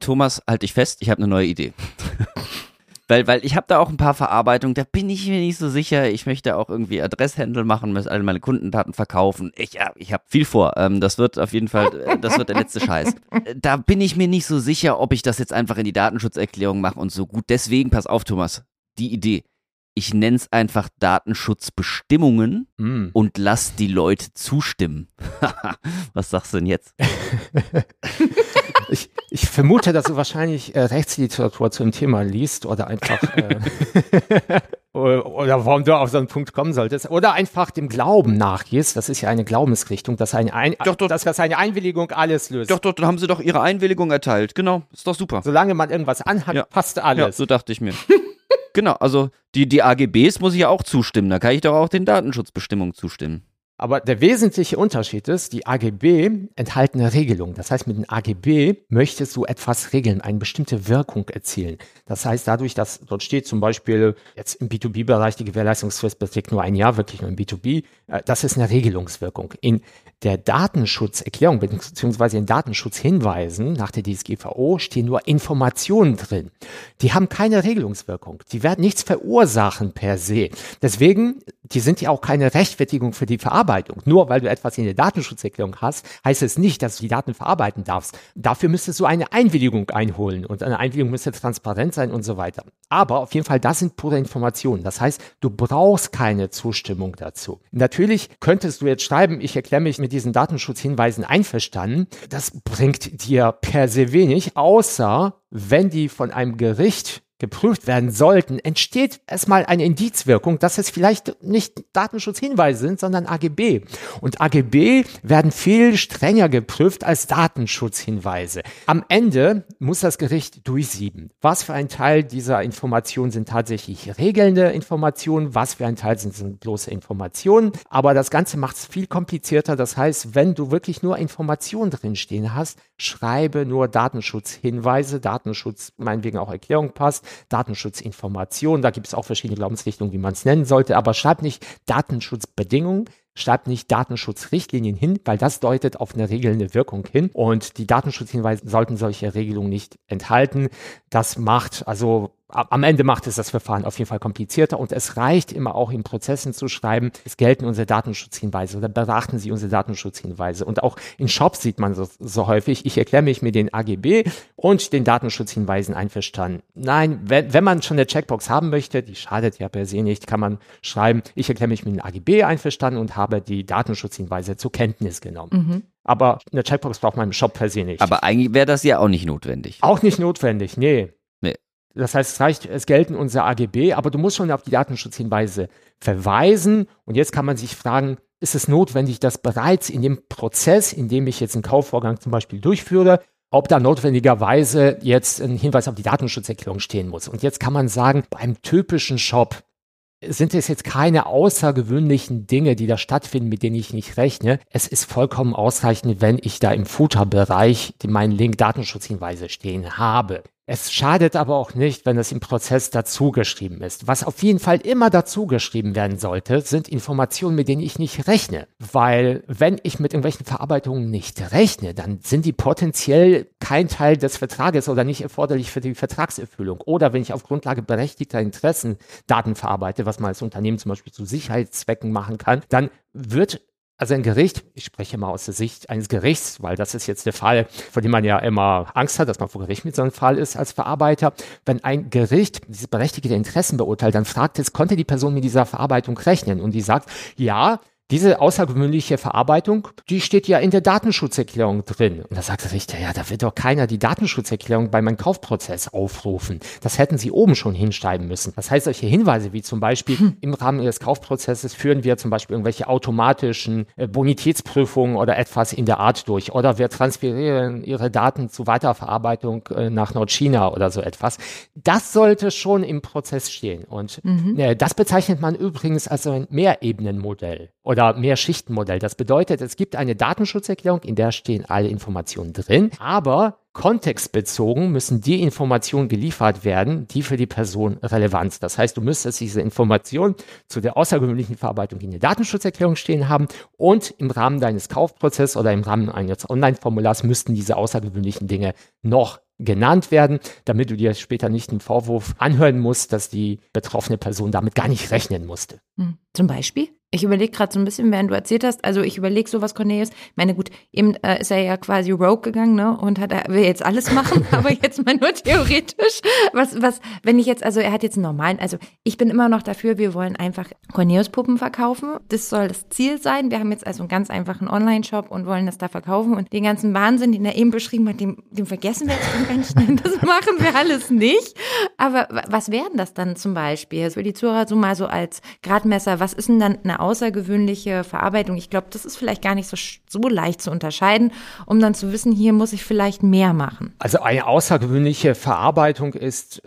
Thomas, halt dich fest, ich habe eine neue Idee. weil, weil ich habe da auch ein paar Verarbeitungen, da bin ich mir nicht so sicher. Ich möchte auch irgendwie Adresshändel machen, muss alle meine Kundendaten verkaufen. Ich, ja, ich habe viel vor. Ähm, das wird auf jeden Fall, äh, das wird der letzte Scheiß. Da bin ich mir nicht so sicher, ob ich das jetzt einfach in die Datenschutzerklärung mache und so gut. Deswegen, pass auf, Thomas, die Idee ich nenne es einfach Datenschutzbestimmungen mm. und lass die Leute zustimmen. Was sagst du denn jetzt? ich, ich, vermute, dass du wahrscheinlich äh, Rechtsliteratur zum Thema liest oder einfach äh, oder warum du auf so einen Punkt kommen solltest oder einfach dem Glauben nachgehst. Das ist ja eine Glaubensrichtung, dass eine, Ein doch, doch, dass das eine Einwilligung alles löst. Doch, doch, dann haben sie doch ihre Einwilligung erteilt. Genau, ist doch super. Solange man irgendwas anhat, ja. passt alles. Ja, so dachte ich mir. Genau, also die, die AGBs muss ich ja auch zustimmen. Da kann ich doch auch den Datenschutzbestimmungen zustimmen. Aber der wesentliche Unterschied ist, die AGB enthalten eine Regelung. Das heißt, mit den AGB möchtest du etwas regeln, eine bestimmte Wirkung erzielen. Das heißt, dadurch, dass dort steht zum Beispiel jetzt im B2B-Bereich, die Gewährleistungsfrist beträgt nur ein Jahr, wirklich nur im B2B, äh, das ist eine Regelungswirkung. In der Datenschutzerklärung bzw. in Datenschutzhinweisen nach der DSGVO stehen nur Informationen drin. Die haben keine Regelungswirkung. Die werden nichts verursachen per se. Deswegen, die sind ja auch keine Rechtfertigung für die Verarbeitung Datenverarbeitung. Nur weil du etwas in der Datenschutzerklärung hast, heißt es nicht, dass du die Daten verarbeiten darfst. Dafür müsstest du eine Einwilligung einholen und eine Einwilligung müsste transparent sein und so weiter. Aber auf jeden Fall, das sind pure Informationen. Das heißt, du brauchst keine Zustimmung dazu. Natürlich könntest du jetzt schreiben, ich erkläre mich mit diesen Datenschutzhinweisen einverstanden. Das bringt dir per se wenig, außer wenn die von einem Gericht geprüft werden sollten, entsteht erstmal eine Indizwirkung, dass es vielleicht nicht Datenschutzhinweise sind, sondern AGB. Und AGB werden viel strenger geprüft als Datenschutzhinweise. Am Ende muss das Gericht durchsieben. Was für ein Teil dieser Informationen sind tatsächlich regelnde Informationen, was für ein Teil sind, sind bloße Informationen. Aber das Ganze macht es viel komplizierter. Das heißt, wenn du wirklich nur Informationen drinstehen hast, schreibe nur Datenschutzhinweise, Datenschutz meinetwegen auch Erklärung passt, Datenschutzinformationen, da gibt es auch verschiedene Glaubensrichtungen, wie man es nennen sollte, aber schreib nicht Datenschutzbedingungen, schreib nicht Datenschutzrichtlinien hin, weil das deutet auf eine regelnde Wirkung hin. Und die Datenschutzhinweise sollten solche Regelungen nicht enthalten. Das macht also am Ende macht es das Verfahren auf jeden Fall komplizierter und es reicht immer auch in Prozessen zu schreiben, es gelten unsere Datenschutzhinweise oder beachten Sie unsere Datenschutzhinweise. Und auch in Shops sieht man so, so häufig, ich erkläre mich mit den AGB und den Datenschutzhinweisen einverstanden. Nein, wenn, wenn man schon eine Checkbox haben möchte, die schadet ja per se nicht, kann man schreiben, ich erkläre mich mit den AGB einverstanden und habe die Datenschutzhinweise zur Kenntnis genommen. Mhm. Aber eine Checkbox braucht man im Shop per se nicht. Aber eigentlich wäre das ja auch nicht notwendig. Auch nicht notwendig, nee. Das heißt, es reicht, es gelten unsere AGB, aber du musst schon auf die Datenschutzhinweise verweisen. Und jetzt kann man sich fragen, ist es notwendig, dass bereits in dem Prozess, in dem ich jetzt einen Kaufvorgang zum Beispiel durchführe, ob da notwendigerweise jetzt ein Hinweis auf die Datenschutzerklärung stehen muss. Und jetzt kann man sagen, beim typischen Shop sind es jetzt keine außergewöhnlichen Dinge, die da stattfinden, mit denen ich nicht rechne. Es ist vollkommen ausreichend, wenn ich da im Footer-Bereich meinen Link Datenschutzhinweise stehen habe. Es schadet aber auch nicht, wenn es im Prozess dazugeschrieben ist. Was auf jeden Fall immer dazugeschrieben werden sollte, sind Informationen, mit denen ich nicht rechne. Weil wenn ich mit irgendwelchen Verarbeitungen nicht rechne, dann sind die potenziell kein Teil des Vertrages oder nicht erforderlich für die Vertragserfüllung. Oder wenn ich auf Grundlage berechtigter Interessen Daten verarbeite, was man als Unternehmen zum Beispiel zu Sicherheitszwecken machen kann, dann wird also ein Gericht, ich spreche mal aus der Sicht eines Gerichts, weil das ist jetzt der Fall, vor dem man ja immer Angst hat, dass man vor Gericht mit so einem Fall ist als Verarbeiter. Wenn ein Gericht diese berechtigte Interessen beurteilt, dann fragt es, konnte die Person mit dieser Verarbeitung rechnen? Und die sagt, ja, diese außergewöhnliche Verarbeitung, die steht ja in der Datenschutzerklärung drin. Und da sagt der Richter, ja, da wird doch keiner die Datenschutzerklärung bei meinem Kaufprozess aufrufen. Das hätten Sie oben schon hinschreiben müssen. Das heißt, solche Hinweise wie zum Beispiel hm. im Rahmen Ihres Kaufprozesses führen wir zum Beispiel irgendwelche automatischen äh, Bonitätsprüfungen oder etwas in der Art durch. Oder wir transferieren Ihre Daten zu Weiterverarbeitung äh, nach Nordchina oder so etwas. Das sollte schon im Prozess stehen. Und mhm. äh, das bezeichnet man übrigens als ein Mehrebenenmodell oder oder Mehrschichtenmodell. Das bedeutet, es gibt eine Datenschutzerklärung, in der stehen alle Informationen drin, aber kontextbezogen müssen die Informationen geliefert werden, die für die Person relevant sind. Das heißt, du müsstest diese Information zu der außergewöhnlichen Verarbeitung in der Datenschutzerklärung stehen haben und im Rahmen deines Kaufprozesses oder im Rahmen eines Online-Formulars müssten diese außergewöhnlichen Dinge noch genannt werden, damit du dir später nicht einen Vorwurf anhören musst, dass die betroffene Person damit gar nicht rechnen musste. Hm. Zum Beispiel? Ich überlege gerade so ein bisschen, während du erzählt hast, also ich überlege sowas, Cornelius. Ich meine, gut, eben äh, ist er ja quasi Rogue gegangen, ne? Und hat er will jetzt alles machen, aber jetzt mal nur theoretisch. Was, was, wenn ich jetzt, also er hat jetzt einen normalen, also ich bin immer noch dafür, wir wollen einfach Cornelius-Puppen verkaufen. Das soll das Ziel sein. Wir haben jetzt also einen ganz einfachen Online-Shop und wollen das da verkaufen. Und den ganzen Wahnsinn, den er eben beschrieben hat, den, den vergessen wir jetzt ganz schnell. Das machen wir alles nicht. Aber was wären das dann zum Beispiel? Für die Zuhörer so mal so als Gradmesser, was ist denn dann eine außergewöhnliche Verarbeitung. Ich glaube, das ist vielleicht gar nicht so, so leicht zu unterscheiden, um dann zu wissen, hier muss ich vielleicht mehr machen. Also eine außergewöhnliche Verarbeitung ist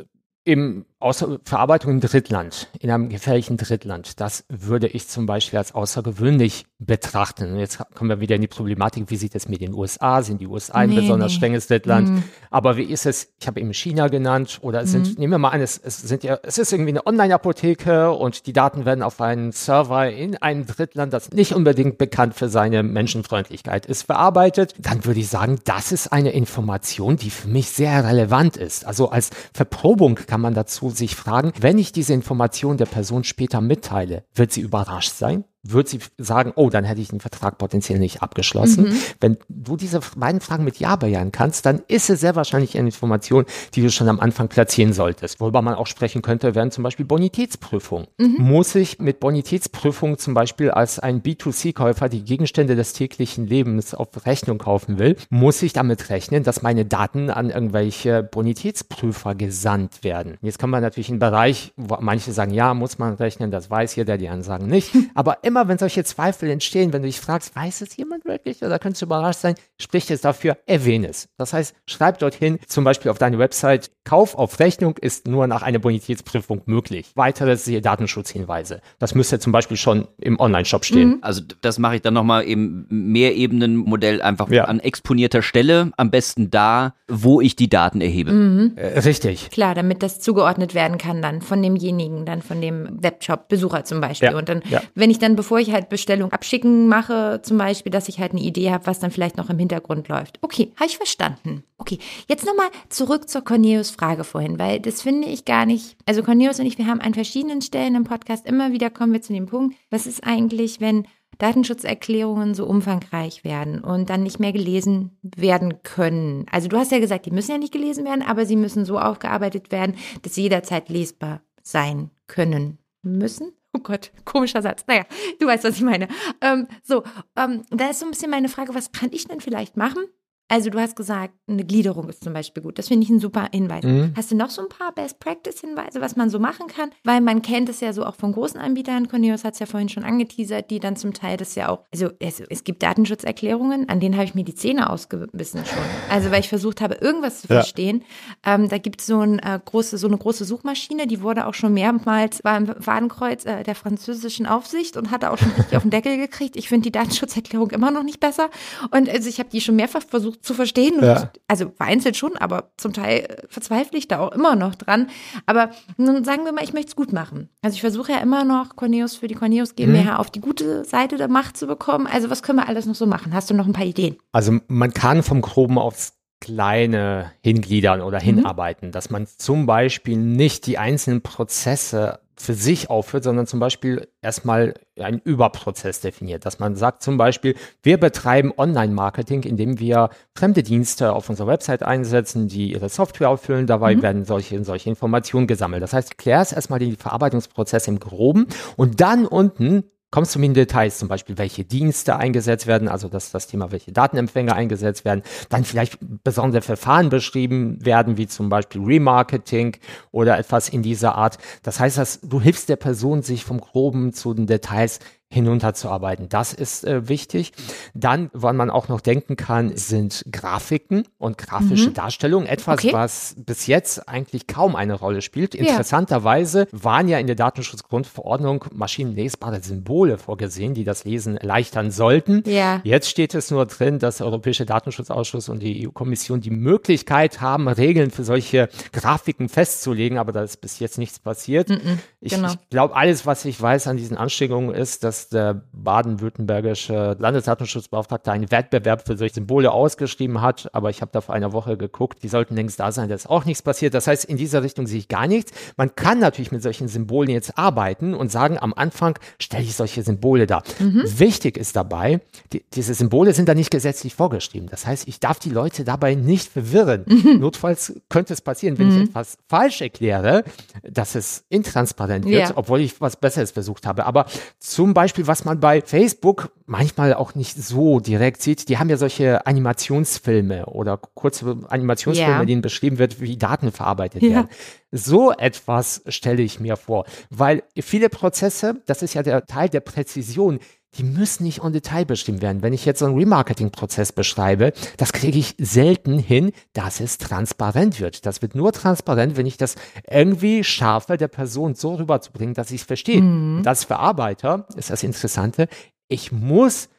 im Außer Verarbeitung im Drittland, in einem gefährlichen Drittland, das würde ich zum Beispiel als außergewöhnlich betrachten. Und jetzt kommen wir wieder in die Problematik, wie sieht es mit den USA? Sind die USA ein nee, besonders nee. strenges Drittland? Mhm. Aber wie ist es, ich habe eben China genannt, oder sind, mhm. nehmen wir mal an, es, es, sind ja, es ist irgendwie eine Online-Apotheke und die Daten werden auf einen Server in einem Drittland, das nicht unbedingt bekannt für seine Menschenfreundlichkeit ist, verarbeitet. Dann würde ich sagen, das ist eine Information, die für mich sehr relevant ist. Also als Verprobung kann man dazu sich fragen, wenn ich diese Information der Person später mitteile, wird sie überrascht sein? Wird sie sagen, oh, dann hätte ich den Vertrag potenziell nicht abgeschlossen. Mhm. Wenn du diese beiden Fragen mit Ja bejahen kannst, dann ist es sehr wahrscheinlich eine Information, die du schon am Anfang platzieren solltest. Worüber man auch sprechen könnte, wären zum Beispiel Bonitätsprüfungen. Mhm. Muss ich mit Bonitätsprüfungen zum Beispiel als ein B2C-Käufer die Gegenstände des täglichen Lebens auf Rechnung kaufen will, muss ich damit rechnen, dass meine Daten an irgendwelche Bonitätsprüfer gesandt werden. Jetzt kann man natürlich einen Bereich, wo manche sagen, ja, muss man rechnen, das weiß jeder, die anderen sagen nicht. Aber immer wenn solche Zweifel entstehen, wenn du dich fragst, weiß es jemand wirklich oder könntest du überrascht sein, spricht es dafür, erwähne es. Das heißt, schreib dorthin, zum Beispiel auf deine Website, Kauf auf Rechnung ist nur nach einer Bonitätsprüfung möglich. Weiteres siehe Datenschutzhinweise. Das müsste zum Beispiel schon im Online-Shop stehen. Mhm. Also das mache ich dann nochmal im Mehrebenen-Modell einfach ja. an exponierter Stelle, am besten da, wo ich die Daten erhebe. Mhm. Äh, richtig. Klar, damit das zugeordnet werden kann dann von demjenigen, dann von dem Webshop-Besucher zum Beispiel. Ja. Und dann, ja. wenn ich dann, bevor ich halt Bestellung abschicken mache, zum Beispiel, dass ich halt eine Idee habe, was dann vielleicht noch im Hintergrund läuft. Okay, habe ich verstanden. Okay, jetzt nochmal zurück zur Cornelius Frage vorhin, weil das finde ich gar nicht. Also Cornelius und ich, wir haben an verschiedenen Stellen im Podcast immer wieder kommen wir zu dem Punkt, was ist eigentlich, wenn Datenschutzerklärungen so umfangreich werden und dann nicht mehr gelesen werden können. Also du hast ja gesagt, die müssen ja nicht gelesen werden, aber sie müssen so aufgearbeitet werden, dass sie jederzeit lesbar sein können müssen. Oh Gott, komischer Satz. Naja, du weißt, was ich meine. Ähm, so, ähm, da ist so ein bisschen meine Frage, was kann ich denn vielleicht machen, also du hast gesagt, eine Gliederung ist zum Beispiel gut. Das finde ich ein super Hinweis. Mhm. Hast du noch so ein paar Best-Practice-Hinweise, was man so machen kann? Weil man kennt es ja so auch von großen Anbietern. Cornelius hat es ja vorhin schon angeteasert, die dann zum Teil das ja auch, also es, es gibt Datenschutzerklärungen, an denen habe ich mir die Zähne ausgebissen schon. Also weil ich versucht habe, irgendwas zu ja. verstehen. Ähm, da gibt es so, ein, äh, große, so eine große Suchmaschine, die wurde auch schon mehrmals beim Fadenkreuz äh, der französischen Aufsicht und hatte auch schon richtig auf den Deckel gekriegt. Ich finde die Datenschutzerklärung immer noch nicht besser. Und also ich habe die schon mehrfach versucht, versucht zu verstehen. Ja. Also vereinzelt schon, aber zum Teil äh, verzweifle ich da auch immer noch dran. Aber nun sagen wir mal, ich möchte es gut machen. Also ich versuche ja immer noch Corneus für die Corneus GmbH mhm. auf die gute Seite der Macht zu bekommen. Also was können wir alles noch so machen? Hast du noch ein paar Ideen? Also man kann vom Groben aufs Kleine hingliedern oder mhm. hinarbeiten, dass man zum Beispiel nicht die einzelnen Prozesse für sich aufführt, sondern zum Beispiel erstmal einen Überprozess definiert, dass man sagt zum Beispiel, wir betreiben Online-Marketing, indem wir fremde Dienste auf unserer Website einsetzen, die ihre Software auffüllen, dabei mhm. werden solche und solche Informationen gesammelt. Das heißt, klärst erstmal den Verarbeitungsprozess im Groben und dann unten kommst du mit den Details, zum Beispiel, welche Dienste eingesetzt werden, also das, das Thema, welche Datenempfänger eingesetzt werden, dann vielleicht besondere Verfahren beschrieben werden, wie zum Beispiel Remarketing oder etwas in dieser Art. Das heißt, dass du hilfst der Person, sich vom Groben zu den Details hinunterzuarbeiten. Das ist äh, wichtig. Dann, wann man auch noch denken kann, sind Grafiken und grafische mhm. Darstellungen. Etwas, okay. was bis jetzt eigentlich kaum eine Rolle spielt. Interessanterweise waren ja in der Datenschutzgrundverordnung maschinenlesbare Symbole vorgesehen, die das Lesen erleichtern sollten. Ja. Jetzt steht es nur drin, dass der Europäische Datenschutzausschuss und die EU-Kommission die Möglichkeit haben, Regeln für solche Grafiken festzulegen, aber da ist bis jetzt nichts passiert. Mhm, genau. Ich, ich glaube, alles, was ich weiß an diesen Anstrengungen ist, dass der baden-württembergische Landesdatenschutzbeauftragte einen Wettbewerb für solche Symbole ausgeschrieben hat, aber ich habe da vor einer Woche geguckt, die sollten längst da sein, da ist auch nichts passiert. Das heißt, in dieser Richtung sehe ich gar nichts. Man kann natürlich mit solchen Symbolen jetzt arbeiten und sagen, am Anfang stelle ich solche Symbole dar. Mhm. Wichtig ist dabei, die, diese Symbole sind da nicht gesetzlich vorgeschrieben. Das heißt, ich darf die Leute dabei nicht verwirren. Mhm. Notfalls könnte es passieren, wenn mhm. ich etwas falsch erkläre, dass es intransparent wird, ja. obwohl ich was Besseres versucht habe. Aber zum Beispiel Beispiel, was man bei Facebook manchmal auch nicht so direkt sieht, die haben ja solche Animationsfilme oder kurze Animationsfilme, yeah. in denen beschrieben wird, wie Daten verarbeitet ja. werden. So etwas stelle ich mir vor, weil viele Prozesse, das ist ja der Teil der Präzision, die müssen nicht on Detail bestimmt werden. Wenn ich jetzt so einen Remarketing-Prozess beschreibe, das kriege ich selten hin, dass es transparent wird. Das wird nur transparent, wenn ich das irgendwie schaffe, der Person so rüberzubringen, dass sie es versteht. Mhm. Das Verarbeiter ist das Interessante. Ich muss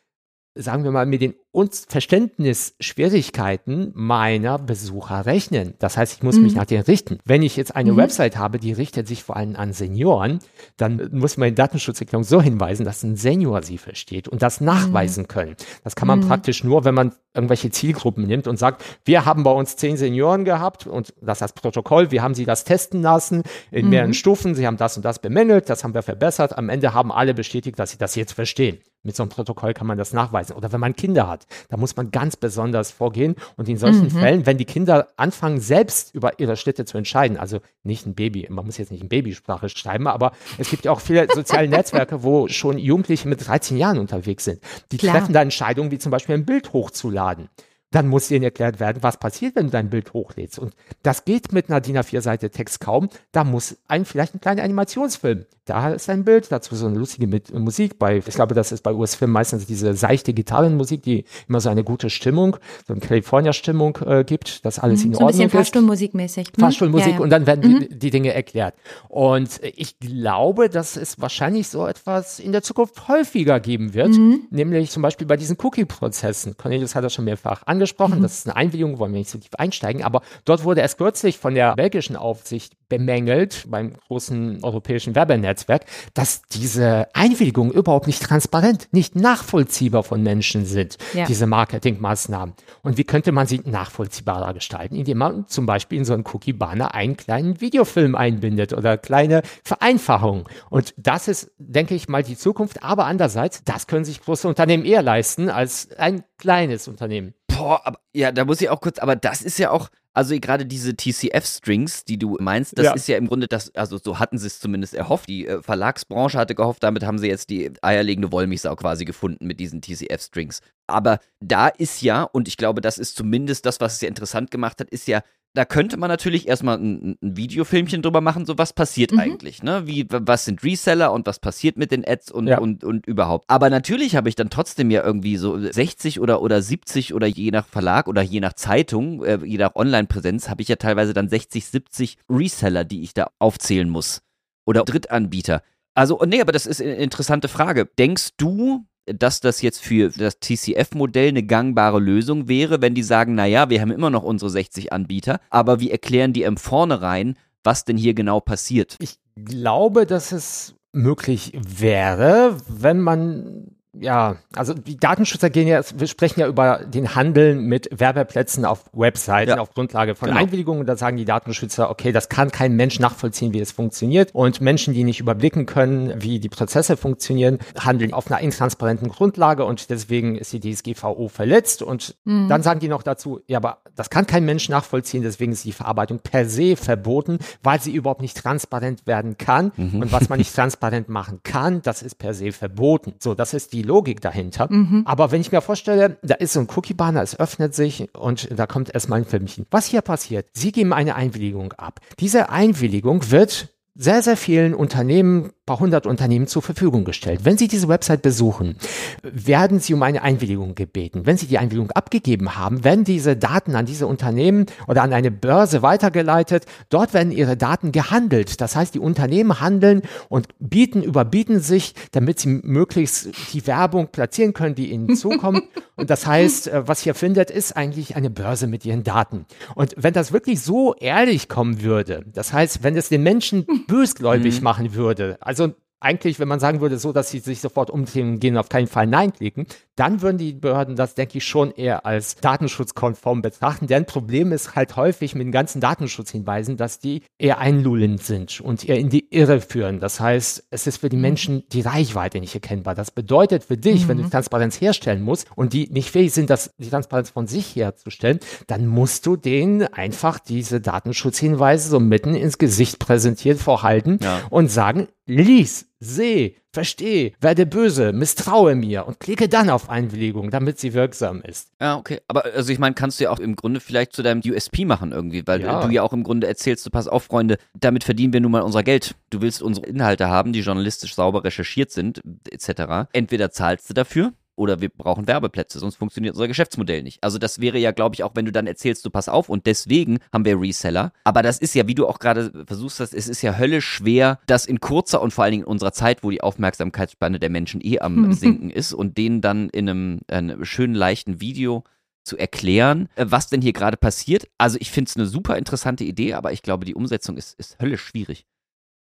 sagen wir mal, mir den und Verständnisschwierigkeiten meiner Besucher rechnen. Das heißt, ich muss mich nach denen richten. Wenn ich jetzt eine Website habe, die richtet sich vor allem an Senioren, dann muss man in Datenschutzerklärung so hinweisen, dass ein Senior sie versteht und das nachweisen können. Das kann man praktisch nur, wenn man irgendwelche Zielgruppen nimmt und sagt, wir haben bei uns zehn Senioren gehabt und das ist das Protokoll, wir haben sie das testen lassen in mehreren Stufen, sie haben das und das bemängelt, das haben wir verbessert. Am Ende haben alle bestätigt, dass sie das jetzt verstehen. Mit so einem Protokoll kann man das nachweisen. Oder wenn man Kinder hat, da muss man ganz besonders vorgehen. Und in solchen Fällen, wenn die Kinder anfangen, selbst über ihre Schritte zu entscheiden, also nicht ein Baby, man muss jetzt nicht in Babysprache schreiben, aber es gibt ja auch viele soziale Netzwerke, wo schon Jugendliche mit 13 Jahren unterwegs sind. Die Klar. treffen da Entscheidungen, wie zum Beispiel ein Bild hochzuladen. Dann muss ihnen erklärt werden, was passiert, wenn du dein Bild hochlädst. Und das geht mit einer DIN A4-Seite Text kaum. Da muss ein, vielleicht ein kleiner Animationsfilm. Da ist ein Bild, dazu so eine lustige mit Musik. Bei, ich glaube, das ist bei US-Filmen meistens diese seichte Gitarrenmusik, die immer so eine gute Stimmung, so eine California-Stimmung äh, gibt, dass alles in Mhm. So ein Ordnung bisschen ist. Fahrstuhlmusikmäßig. Hm? Fahrstuhlmusik Ja, ja. und dann werden die, die Dinge erklärt. Und ich glaube, dass es wahrscheinlich so etwas in der Zukunft häufiger geben wird, Mhm. nämlich zum Beispiel bei diesen Cookie-Prozessen. Cornelius hat das schon mehrfach Mhm. Angesprochen, das ist eine Einwilligung, wollen wir nicht so tief einsteigen, aber dort wurde erst kürzlich von der belgischen Aufsicht bemängelt, beim großen europäischen Werbenetzwerk, dass diese Einwilligungen überhaupt nicht transparent, nicht nachvollziehbar von Menschen sind, Ja. diese Marketingmaßnahmen. Und wie könnte man sie nachvollziehbarer gestalten, indem man zum Beispiel in so einen Cookie-Banner einen kleinen Videofilm einbindet oder kleine Vereinfachungen. Und das ist, denke ich mal, die Zukunft. Aber andererseits, das können sich große Unternehmen eher leisten als ein kleines Unternehmen. Boah, aber, ja, da muss ich auch kurz, aber das ist ja auch, also gerade diese TCF-Strings, die du meinst, das Ja. ist ja im Grunde das, also so hatten sie es zumindest erhofft. Die äh, Verlagsbranche hatte gehofft, damit haben sie jetzt die eierlegende Wollmilchsau quasi gefunden mit diesen TCF-Strings. Aber da ist ja, und ich glaube, das ist zumindest das, was es ja interessant gemacht hat, ist ja, da könnte man natürlich erstmal ein, ein Videofilmchen drüber machen, so was passiert Mhm. eigentlich, ne? Wie, was sind Reseller und was passiert mit den Ads und, Ja. und, und überhaupt. Aber natürlich habe ich dann trotzdem ja irgendwie so 60 oder, oder 70 oder je nach Verlag oder je nach Zeitung, äh, je nach Online-Präsenz, habe ich ja teilweise dann 60, 70 Reseller, die ich da aufzählen muss. Oder Drittanbieter. Also, nee, aber das ist eine interessante Frage. Denkst du, dass das jetzt für das TCF-Modell eine gangbare Lösung wäre, wenn die sagen, naja, wir haben immer noch unsere 60 Anbieter, aber wir erklären dir im Vornherein, was denn hier genau passiert. Ich glaube, dass es möglich wäre, wenn man ja, also die Datenschützer gehen ja, wir sprechen ja über den Handel mit Werbeplätzen auf Webseiten Ja. auf Grundlage von Genau. Einwilligungen. Da sagen die Datenschützer, okay, das kann kein Mensch nachvollziehen, wie es funktioniert. Und Menschen, die nicht überblicken können, wie die Prozesse funktionieren, handeln auf einer intransparenten Grundlage und deswegen ist die DSGVO verletzt. Und dann sagen die noch dazu, ja, aber das kann kein Mensch nachvollziehen, deswegen ist die Verarbeitung per se verboten, weil sie überhaupt nicht transparent werden kann. Und was man nicht transparent machen kann, das ist per se verboten. So, das ist die Logik dahinter. Aber wenn ich mir vorstelle, da ist so ein Cookie-Banner, es öffnet sich und da kommt erstmal ein Filmchen. Was hier passiert? Sie geben eine Einwilligung ab. Diese Einwilligung wird sehr, sehr vielen Unternehmen, paar hundert Unternehmen zur Verfügung gestellt. Wenn Sie diese Website besuchen, werden Sie um eine Einwilligung gebeten. Wenn Sie die Einwilligung abgegeben haben, werden diese Daten an diese Unternehmen oder an eine Börse weitergeleitet. Dort werden Ihre Daten gehandelt. Das heißt, die Unternehmen handeln und bieten, überbieten sich, damit sie möglichst die Werbung platzieren können, die ihnen zukommt. Und das heißt, äh, was hier findet, ist eigentlich eine Börse mit ihren Daten. Und wenn das wirklich so ehrlich kommen würde, das heißt, wenn es den Menschen bösgläubig machen würde, also eigentlich, wenn man sagen würde, so, dass sie sich sofort umdrehen und gehen, auf keinen Fall Nein klicken, dann würden die Behörden das, denke ich, schon eher als datenschutzkonform betrachten. Deren Problem ist halt häufig mit den ganzen Datenschutzhinweisen, dass die eher einlullend sind und eher in die Irre führen. Das heißt, es ist für die Menschen die Reichweite nicht erkennbar. Das bedeutet für dich, wenn du Transparenz herstellen musst und die nicht fähig sind, das, die Transparenz von sich herzustellen, dann musst du denen einfach diese Datenschutzhinweise so mitten ins Gesicht präsentiert vorhalten Ja. und sagen, lies, seh, versteh, werde böse, misstraue mir und klicke dann auf Einwilligung, damit sie wirksam ist. Ja, okay. Aber also ich meine, kannst du ja auch im Grunde vielleicht zu deinem USP machen irgendwie, weil Ja. du ja auch im Grunde erzählst, du pass auf, Freunde, damit verdienen wir nun mal unser Geld. Du willst unsere Inhalte haben, die journalistisch sauber recherchiert sind, etc. Entweder zahlst du dafür, oder wir brauchen Werbeplätze, sonst funktioniert unser Geschäftsmodell nicht. Also das wäre ja, glaube ich, auch wenn du dann erzählst, du pass auf und deswegen haben wir Reseller. Aber das ist ja, wie du auch gerade versuchst hast, es ist ja höllisch schwer, das in kurzer und vor allen Dingen in unserer Zeit, wo die Aufmerksamkeitsspanne der Menschen eh am sinken ist und denen dann in einem, einem schönen, leichten Video zu erklären, äh, was denn hier gerade passiert. Also ich finde es eine super interessante Idee, aber ich glaube, die Umsetzung ist, ist höllisch schwierig.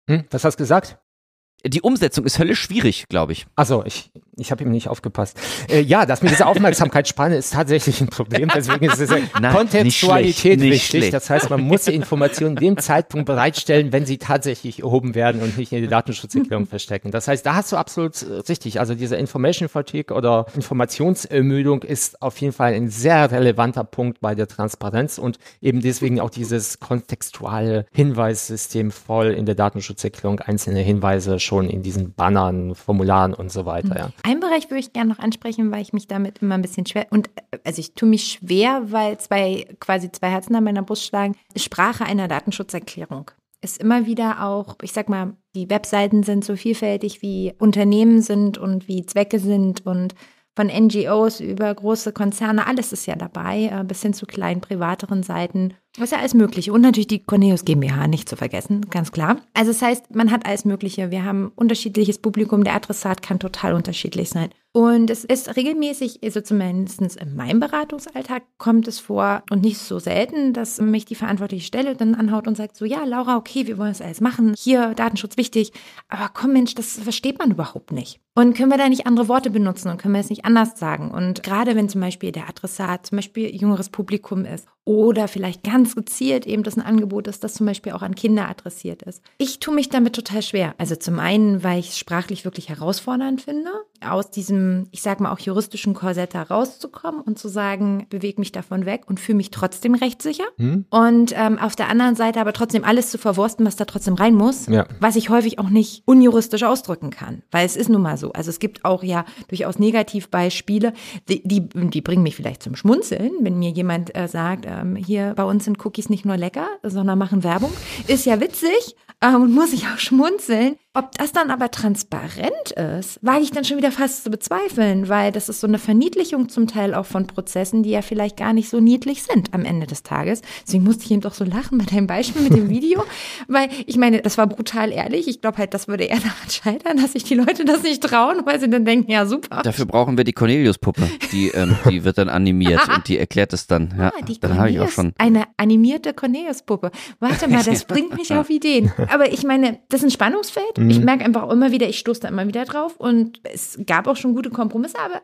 Hm, was hast du gesagt? Die Umsetzung ist höllisch schwierig, glaube ich. Also ich, ich habe ihm nicht aufgepasst. Äh, ja, das mit dieser Aufmerksamkeitsspanne ist tatsächlich ein Problem. Deswegen ist es Nein, Kontextualität nicht schlecht, nicht wichtig. Das heißt, man muss die Informationen in dem Zeitpunkt bereitstellen, wenn sie tatsächlich erhoben werden und nicht in die Datenschutzerklärung verstecken. Das heißt, da hast du absolut richtig. Also diese Information Fatigue oder Informationsermüdung ist auf jeden Fall ein sehr relevanter Punkt bei der Transparenz und eben deswegen auch dieses kontextuale Hinweissystem voll in der Datenschutzerklärung einzelne Hinweise schon in diesen Bannern, Formularen und so weiter. Ja. Einen Bereich würde ich gerne noch ansprechen, weil ich mich damit immer ein bisschen schwer und äh, also ich tue mich schwer, weil zwei quasi zwei Herzen an meiner Brust schlagen. Sprache einer Datenschutzerklärung ist immer wieder auch, ich sag mal, die Webseiten sind so vielfältig wie Unternehmen sind und wie Zwecke sind und von NGOs über große Konzerne, alles ist ja dabei, äh, bis hin zu kleinen privateren Seiten. Ist ja alles Mögliche. Und natürlich die Corneus GmbH nicht zu vergessen, ganz klar. Also das heißt, man hat alles Mögliche. Wir haben unterschiedliches Publikum. Der Adressat kann total unterschiedlich sein. Und es ist regelmäßig, also zumindest in meinem Beratungsalltag, kommt es vor und nicht so selten, dass mich die verantwortliche Stelle dann anhaut und sagt so, ja, Laura, okay, wir wollen das alles machen. Hier, Datenschutz wichtig. Aber komm, Mensch, das versteht man überhaupt nicht. Und können wir da nicht andere Worte benutzen und können wir es nicht anders sagen? Und gerade wenn zum Beispiel der Adressat zum Beispiel jüngeres Publikum ist oder vielleicht ganz gezielt eben das ein Angebot ist, das zum Beispiel auch an Kinder adressiert ist. Ich tue mich damit total schwer. Also zum einen, weil ich es sprachlich wirklich herausfordernd finde, aus diesem, ich sag mal auch juristischen Korsett rauszukommen und zu sagen, bewege mich davon weg und fühle mich trotzdem rechtssicher. Hm? Und ähm, auf der anderen Seite aber trotzdem alles zu verwursten, was da trotzdem rein muss, Ja. was ich häufig auch nicht unjuristisch ausdrücken kann. Weil es ist nun mal so. Also es gibt auch ja durchaus Negativbeispiele, die, die, die bringen mich vielleicht zum Schmunzeln, wenn mir jemand äh, sagt, ähm, hier bei uns sind Cookies nicht nur lecker, sondern machen Werbung. Ist ja witzig ähm, und muss ich auch schmunzeln. Ob das dann aber transparent ist, wage ich dann schon wieder fast zu bezweifeln, weil das ist so eine Verniedlichung zum Teil auch von Prozessen, die ja vielleicht gar nicht so niedlich sind am Ende des Tages. Deswegen musste ich eben doch so lachen bei deinem Beispiel mit dem Video, weil ich meine, das war brutal ehrlich. Ich glaube halt, das würde eher daran scheitern, dass sich die Leute das nicht trauen, weil sie dann denken, ja super. Dafür brauchen wir die Cornelius-Puppe. Die, ähm, die wird dann animiert und die erklärt es dann. Ja, Ah, die dann habe ich auch schon. Eine animierte Cornelius-Puppe. Warte mal, das bringt mich auf Ideen. Aber ich meine, das ist ein Spannungsfeld. Mhm. Ich merke einfach auch immer wieder, ich stoße da immer wieder drauf. Und es gab auch schon gute Kompromisse, aber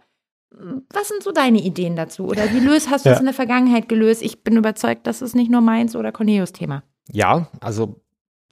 mm, was sind so deine Ideen dazu? Oder wie löst, hast du es Ja. in der Vergangenheit gelöst? Ich bin überzeugt, das ist nicht nur meins oder Cornelius-Thema. Ja, also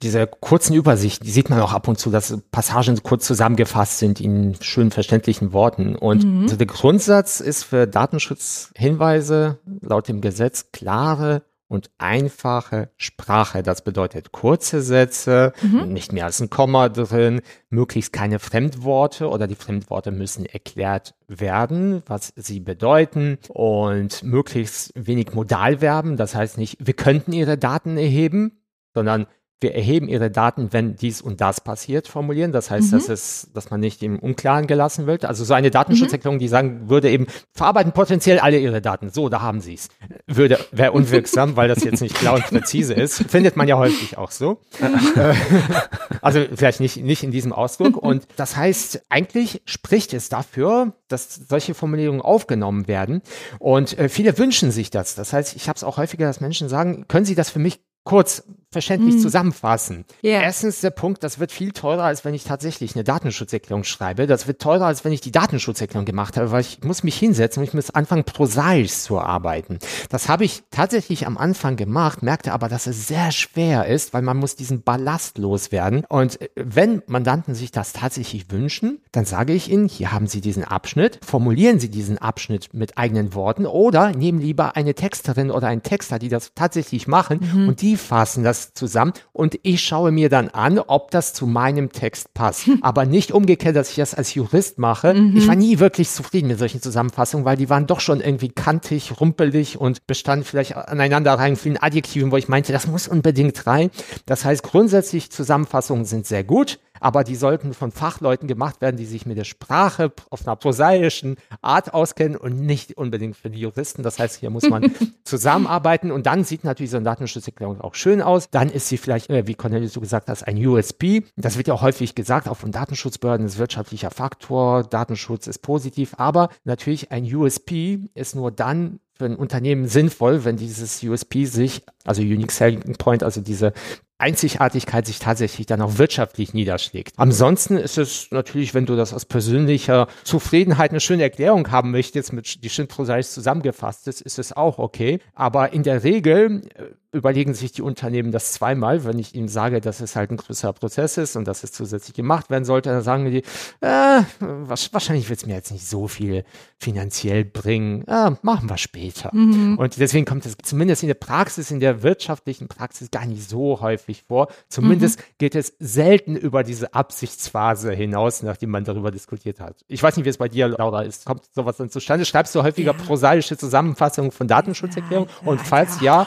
diese kurzen Übersicht, die sieht man auch ab und zu, dass Passagen kurz zusammengefasst sind in schön verständlichen Worten. Und Mhm. also der Grundsatz ist für Datenschutzhinweise laut dem Gesetz klare und einfache Sprache. Das bedeutet kurze Sätze, nicht mehr als ein Komma drin, möglichst keine Fremdworte oder die Fremdworte müssen erklärt werden, was sie bedeuten und möglichst wenig Modalverben. Das heißt nicht, wir könnten ihre Daten erheben, sondern wir erheben ihre Daten, wenn dies und das passiert, formulieren. Das heißt, dass es, dass man nicht im Unklaren gelassen wird. Also so eine Datenschutzerklärung, die sagen würde eben, verarbeiten potenziell alle ihre Daten. So, da haben sie es. Würde, wäre unwirksam, weil das jetzt nicht klar und präzise ist. Findet man ja häufig auch so. Also vielleicht nicht, nicht in diesem Ausdruck. Und das heißt, eigentlich spricht es dafür, dass solche Formulierungen aufgenommen werden. Und äh, viele wünschen sich das. Das heißt, ich habe es auch häufiger, dass Menschen sagen, können Sie das für mich kurz verständlich zusammenfassen. Ja. Erstens der Punkt, das wird viel teurer, als wenn ich tatsächlich eine Datenschutzerklärung schreibe. Das wird teurer, als wenn ich die Datenschutzerklärung gemacht habe, weil ich muss mich hinsetzen und ich muss anfangen, prosaisch zu arbeiten. Das habe ich tatsächlich am Anfang gemacht, merkte aber, dass es sehr schwer ist, weil man muss diesen Ballast loswerden. Und äh, wenn Mandanten sich das tatsächlich wünschen, dann sage ich ihnen, hier haben Sie diesen Abschnitt, formulieren Sie diesen Abschnitt mit eigenen Worten oder nehmen lieber eine Texterin oder einen Texter, die das tatsächlich machen und die fassen das zusammen und ich schaue mir dann an, ob das zu meinem Text passt. Aber nicht umgekehrt, dass ich das als Jurist mache. Ich war nie wirklich zufrieden mit solchen Zusammenfassungen, weil die waren doch schon irgendwie kantig, rumpelig und bestanden vielleicht aneinander rein vielen Adjektiven, wo ich meinte, das muss unbedingt rein. Das heißt, grundsätzlich Zusammenfassungen sind sehr gut, aber die sollten von Fachleuten gemacht werden, die sich mit der Sprache auf einer prosaischen Art auskennen und nicht unbedingt für die Juristen. Das heißt, hier muss man zusammenarbeiten und dann sieht natürlich so eine Datenschutzerklärung auch schön aus. Dann ist sie vielleicht, äh, wie Cornelius du gesagt hast, ein USP. Das wird ja auch häufig gesagt, auch von Datenschutzbehörden ist wirtschaftlicher Faktor, Datenschutz ist positiv, aber natürlich ein USP ist nur dann für ein Unternehmen sinnvoll, wenn dieses USP sich, also Unique Selling Point, also diese Einzigartigkeit sich tatsächlich dann auch wirtschaftlich niederschlägt. Ansonsten ist es natürlich, wenn du das aus persönlicher Zufriedenheit eine schöne Erklärung haben möchtest, mit die schön prosaisch zusammengefasst ist, ist es auch okay. Aber in der Regel äh, überlegen sich die Unternehmen das zweimal, wenn ich ihnen sage, dass es halt ein größerer Prozess ist und dass es zusätzlich gemacht werden sollte, dann sagen die, äh, wahrscheinlich wird es mir jetzt nicht so viel finanziell bringen, äh, machen wir später. Mhm. Und deswegen kommt es zumindest in der Praxis, in der wirtschaftlichen Praxis gar nicht so häufig vor. Zumindest mhm. geht es selten über diese Absichtsphase hinaus, nachdem man darüber diskutiert hat. Ich weiß nicht, wie es bei dir, Laura, ist. Kommt sowas dann zustande? Schreibst du häufiger ja. prosaische Zusammenfassungen von Datenschutzerklärungen? Ja, und falls ja,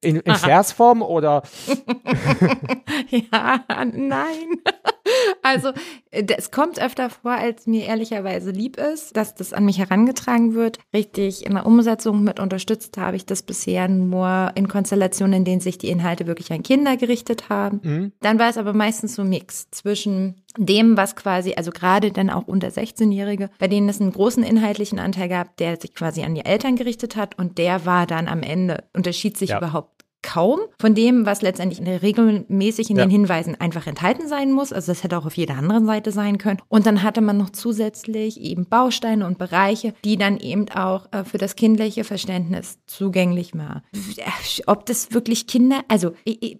in, in Versform oder? ja, nein. Also es kommt öfter vor, als mir ehrlicherweise lieb ist, dass das an mich herangetragen wird. Richtig in der Umsetzung mit unterstützt habe ich das bisher nur in Konstellationen, in denen sich die Inhalte wirklich an Kinder gerichtet haben. Mhm. Dann war es aber meistens so ein Mix zwischen dem, was quasi, also gerade dann auch unter 16-Jährige, bei denen es einen großen inhaltlichen Anteil gab, der sich quasi an die Eltern gerichtet hat und der war dann am Ende, unterschied sich ja. überhaupt kaum von dem, was letztendlich regelmäßig in ja. den Hinweisen einfach enthalten sein muss. Also das hätte auch auf jeder anderen Seite sein können. Und dann hatte man noch zusätzlich eben Bausteine und Bereiche, die dann eben auch äh, für das kindliche Verständnis zugänglich waren. Ob das wirklich Kinder, also ich, ich,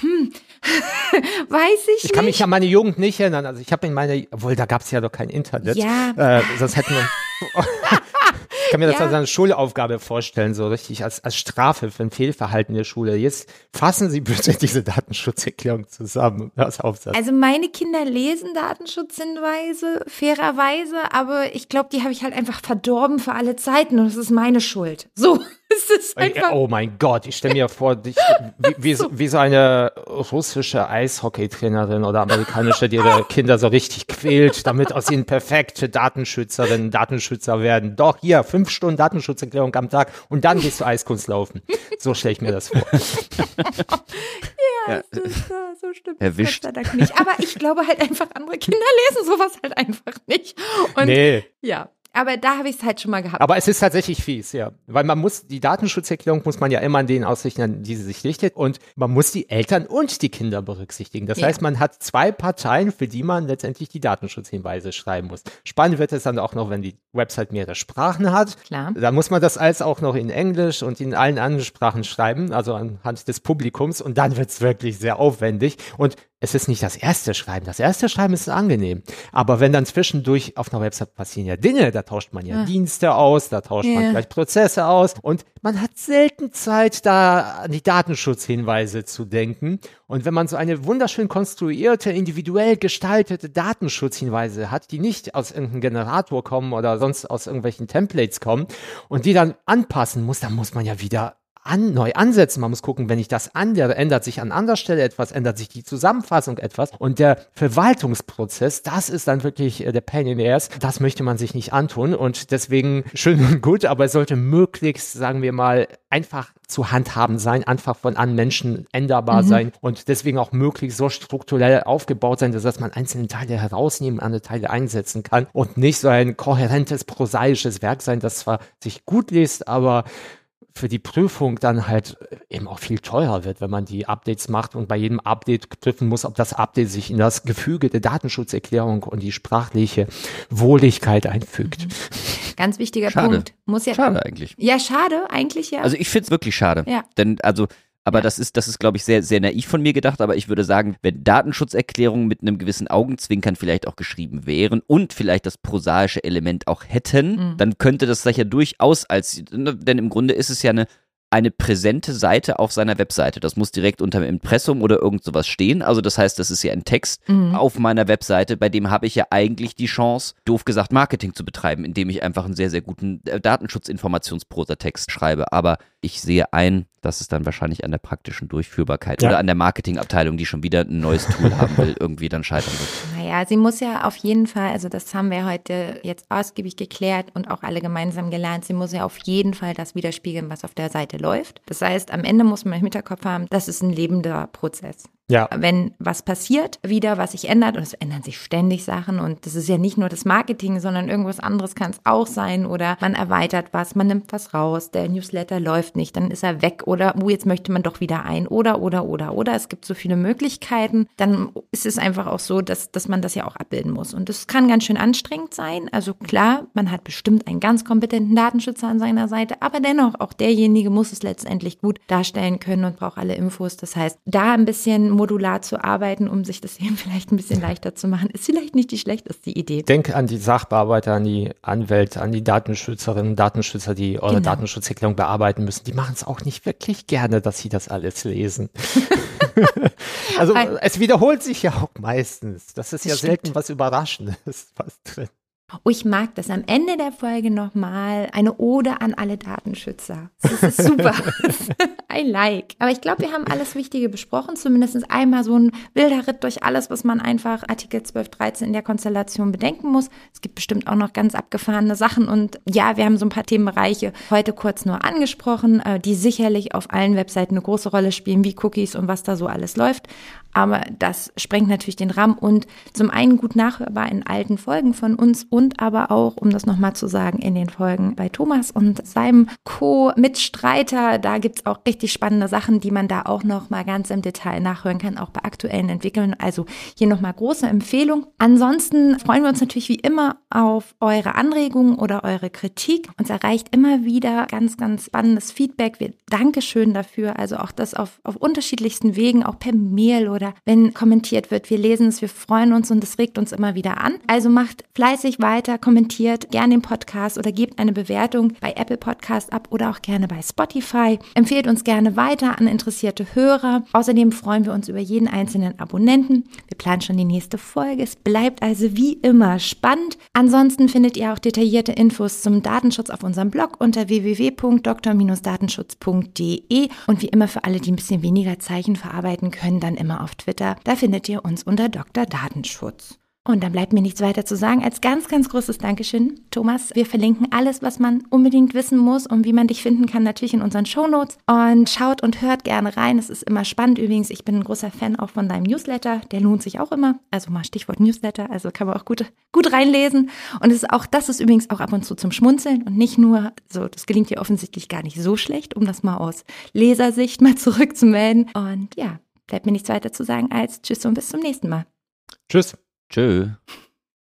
hm, weiß ich Ich kann mich an meine Jugend nicht erinnern. Also ich habe in meiner, obwohl da gab es ja doch kein Internet. Ja. Äh, sonst hätten wir Ich kann mir das als eine Schulaufgabe vorstellen, so richtig als, als Strafe für ein Fehlverhalten in der Schule. Jetzt fassen Sie bitte diese Datenschutzerklärung zusammen als Aufsatz. Also meine Kinder lesen Datenschutzhinweise, fairerweise, aber ich glaube, die habe ich halt einfach verdorben für alle Zeiten und das ist meine Schuld. So. Es ist einfach oh mein Gott, ich stelle mir vor, dich, wie, wie, so. wie so eine russische Eishockeytrainerin oder amerikanische, die ihre Kinder so richtig quält, damit aus ihnen perfekte Datenschützerinnen, Datenschützer werden. Doch, hier, fünf Stunden Datenschutzerklärung am Tag und dann gehst du Eiskunst laufen. So stelle ich mir das vor. ja, ja. Das ist, so stimmt. Erwischt. Gott sei Dank nicht. Aber ich glaube halt einfach, andere Kinder lesen sowas halt einfach nicht. Und nee. Ja. Aber da habe ich es halt schon mal gehabt. Aber es ist tatsächlich fies, ja. Weil man muss, die Datenschutzerklärung muss man ja immer an denen ausrichten, an die sie sich richtet. Und man muss die Eltern und die Kinder berücksichtigen. Das ja. heißt, man hat zwei Parteien, für die man letztendlich die Datenschutzhinweise schreiben muss. Spannend wird es dann auch noch, wenn die Website mehrere Sprachen hat. Klar. Da muss man das alles auch noch in Englisch und in allen anderen Sprachen schreiben, also anhand des Publikums. Und dann wird es wirklich sehr aufwendig. Und es ist nicht das erste Schreiben. Das erste Schreiben ist angenehm. Aber wenn dann zwischendurch auf einer Website passieren ja Dinge, da tauscht man ja, ja. Dienste aus, da tauscht ja. man vielleicht Prozesse aus und man hat selten Zeit, da an die Datenschutzhinweise zu denken. Und wenn man so eine wunderschön konstruierte, individuell gestaltete Datenschutzhinweise hat, die nicht aus irgendeinem Generator kommen oder sonst aus irgendwelchen Templates kommen und die dann anpassen muss, dann muss man ja wieder an, neu ansetzen. Man muss gucken, wenn ich das andere, ändert sich an anderer Stelle etwas, ändert sich die Zusammenfassung etwas. Und der Verwaltungsprozess, das ist dann wirklich äh, der Pain in the Ass. Das möchte man sich nicht antun. Und deswegen schön und gut, aber es sollte möglichst, sagen wir mal, einfach zu handhaben sein, einfach von an Menschen änderbar mhm. sein und deswegen auch möglichst so strukturell aufgebaut sein, dass man einzelne Teile herausnehmen, andere Teile einsetzen kann und nicht so ein kohärentes, prosaisches Werk sein, das zwar sich gut liest, aber für die Prüfung dann halt eben auch viel teurer wird, wenn man die Updates macht und bei jedem Update prüfen muss, ob das Update sich in das Gefüge der Datenschutzerklärung und die sprachliche Wohligkeit einfügt. Mhm. Ganz wichtiger schade. Punkt. Muss ja, schade eigentlich. Ja, schade, eigentlich ja. Also ich finde es wirklich schade. Ja. Denn also aber das ist, das ist, glaube ich, sehr, sehr naiv von mir gedacht. Aber ich würde sagen, wenn Datenschutzerklärungen mit einem gewissen Augenzwinkern vielleicht auch geschrieben wären und vielleicht das prosaische Element auch hätten, mhm. dann könnte das sicher durchaus als, ne, denn im Grunde ist es ja eine eine präsente Seite auf seiner Webseite. Das muss direkt unter dem Impressum oder irgend sowas stehen. Also das heißt, das ist ja ein Text mhm. auf meiner Webseite, bei dem habe ich ja eigentlich die Chance, doof gesagt, Marketing zu betreiben, indem ich einfach einen sehr, sehr guten äh, Datenschutzinformationsprosa-Text schreibe. Aber ich sehe ein, dass es dann wahrscheinlich an der praktischen Durchführbarkeit ja. oder an der Marketingabteilung, die schon wieder ein neues Tool haben will, irgendwie dann scheitern wird. Naja, sie muss ja auf jeden Fall, also das haben wir heute jetzt ausgiebig geklärt und auch alle gemeinsam gelernt, sie muss ja auf jeden Fall das widerspiegeln, was auf der Seite läuft. Das heißt, am Ende muss man im Hinterkopf haben, das ist ein lebender Prozess. Ja. Wenn was passiert, wieder was sich ändert, und es ändern sich ständig Sachen und das ist ja nicht nur das Marketing, sondern irgendwas anderes kann es auch sein oder man erweitert was, man nimmt was raus, der Newsletter läuft nicht, dann ist er weg oder, oh, jetzt möchte man doch wieder ein oder, oder, oder, oder. Es gibt so viele Möglichkeiten. Dann ist es einfach auch so, dass, dass man das ja auch abbilden muss. Und das kann ganz schön anstrengend sein. Also klar, man hat bestimmt einen ganz kompetenten Datenschützer an seiner Seite, aber dennoch, auch derjenige muss es letztendlich gut darstellen können und braucht alle Infos. Das heißt, da ein bisschen modular zu arbeiten, um sich das eben vielleicht ein bisschen leichter zu machen, ist vielleicht nicht die schlechteste Idee. Denk an die Sachbearbeiter, an die Anwälte, an die Datenschützerinnen, Datenschützer, die eure genau. Datenschutzerklärung bearbeiten müssen. Die machen es auch nicht wirklich gerne, dass sie das alles lesen. also es wiederholt sich ja auch meistens. Das ist das ja stimmt. selten was Überraschendes was drin. Oh, ich mag das. Am Ende der Folge nochmal eine Ode an alle Datenschützer. Das ist super. I like. Aber ich glaube, wir haben alles Wichtige besprochen. Zumindest einmal so ein wilder Ritt durch alles, was man einfach Artikel 12, 13 in der Konstellation bedenken muss. Es gibt bestimmt auch noch ganz abgefahrene Sachen. Und ja, wir haben so ein paar Themenbereiche heute kurz nur angesprochen, äh, die sicherlich auf allen Webseiten eine große Rolle spielen, wie Cookies und was da so alles läuft. Aber das sprengt natürlich den Rahmen und zum einen gut nachhörbar in alten Folgen von uns und aber auch, um das nochmal zu sagen, in den Folgen bei Thomas und seinem Co-Mitstreiter. Da gibt's auch richtig spannende Sachen, die man da auch nochmal ganz im Detail nachhören kann, auch bei aktuellen Entwicklungen. Also hier nochmal große Empfehlung. Ansonsten freuen wir uns natürlich wie immer auf eure Anregungen oder eure Kritik. Uns erreicht immer wieder ganz, ganz spannendes Feedback. Wir Dankeschön dafür. Also auch das auf, auf unterschiedlichsten Wegen, auch per Mail oder wenn kommentiert wird. Wir lesen es, wir freuen uns und es regt uns immer wieder an. Also macht fleißig weiter, kommentiert gerne den Podcast oder gebt eine Bewertung bei Apple Podcast ab oder auch gerne bei Spotify. Empfehlt uns gerne weiter an interessierte Hörer. Außerdem freuen wir uns über jeden einzelnen Abonnenten. Wir planen schon die nächste Folge. Es bleibt also wie immer spannend. Ansonsten findet ihr auch detaillierte Infos zum Datenschutz auf unserem Blog unter www.dr-datenschutz.de und wie immer für alle, die ein bisschen weniger Zeichen verarbeiten können, dann immer auf Twitter. Da findet ihr uns unter Dr. Datenschutz. Und dann bleibt mir nichts weiter zu sagen als ganz, ganz großes Dankeschön, Thomas. Wir verlinken alles, was man unbedingt wissen muss und wie man dich finden kann, natürlich in unseren Shownotes. Und schaut und hört gerne rein. Es ist immer spannend. Übrigens, ich bin ein großer Fan auch von deinem Newsletter. Der lohnt sich auch immer. Also mal Stichwort Newsletter. Also kann man auch gut, gut reinlesen. Und es ist auch, das ist übrigens auch ab und zu zum Schmunzeln und nicht nur, so, das gelingt dir offensichtlich gar nicht so schlecht, um das mal aus Lesersicht mal zurückzumelden. Und ja, bleibt mir nichts weiter zu sagen als Tschüss und bis zum nächsten Mal. Tschüss. Tschö.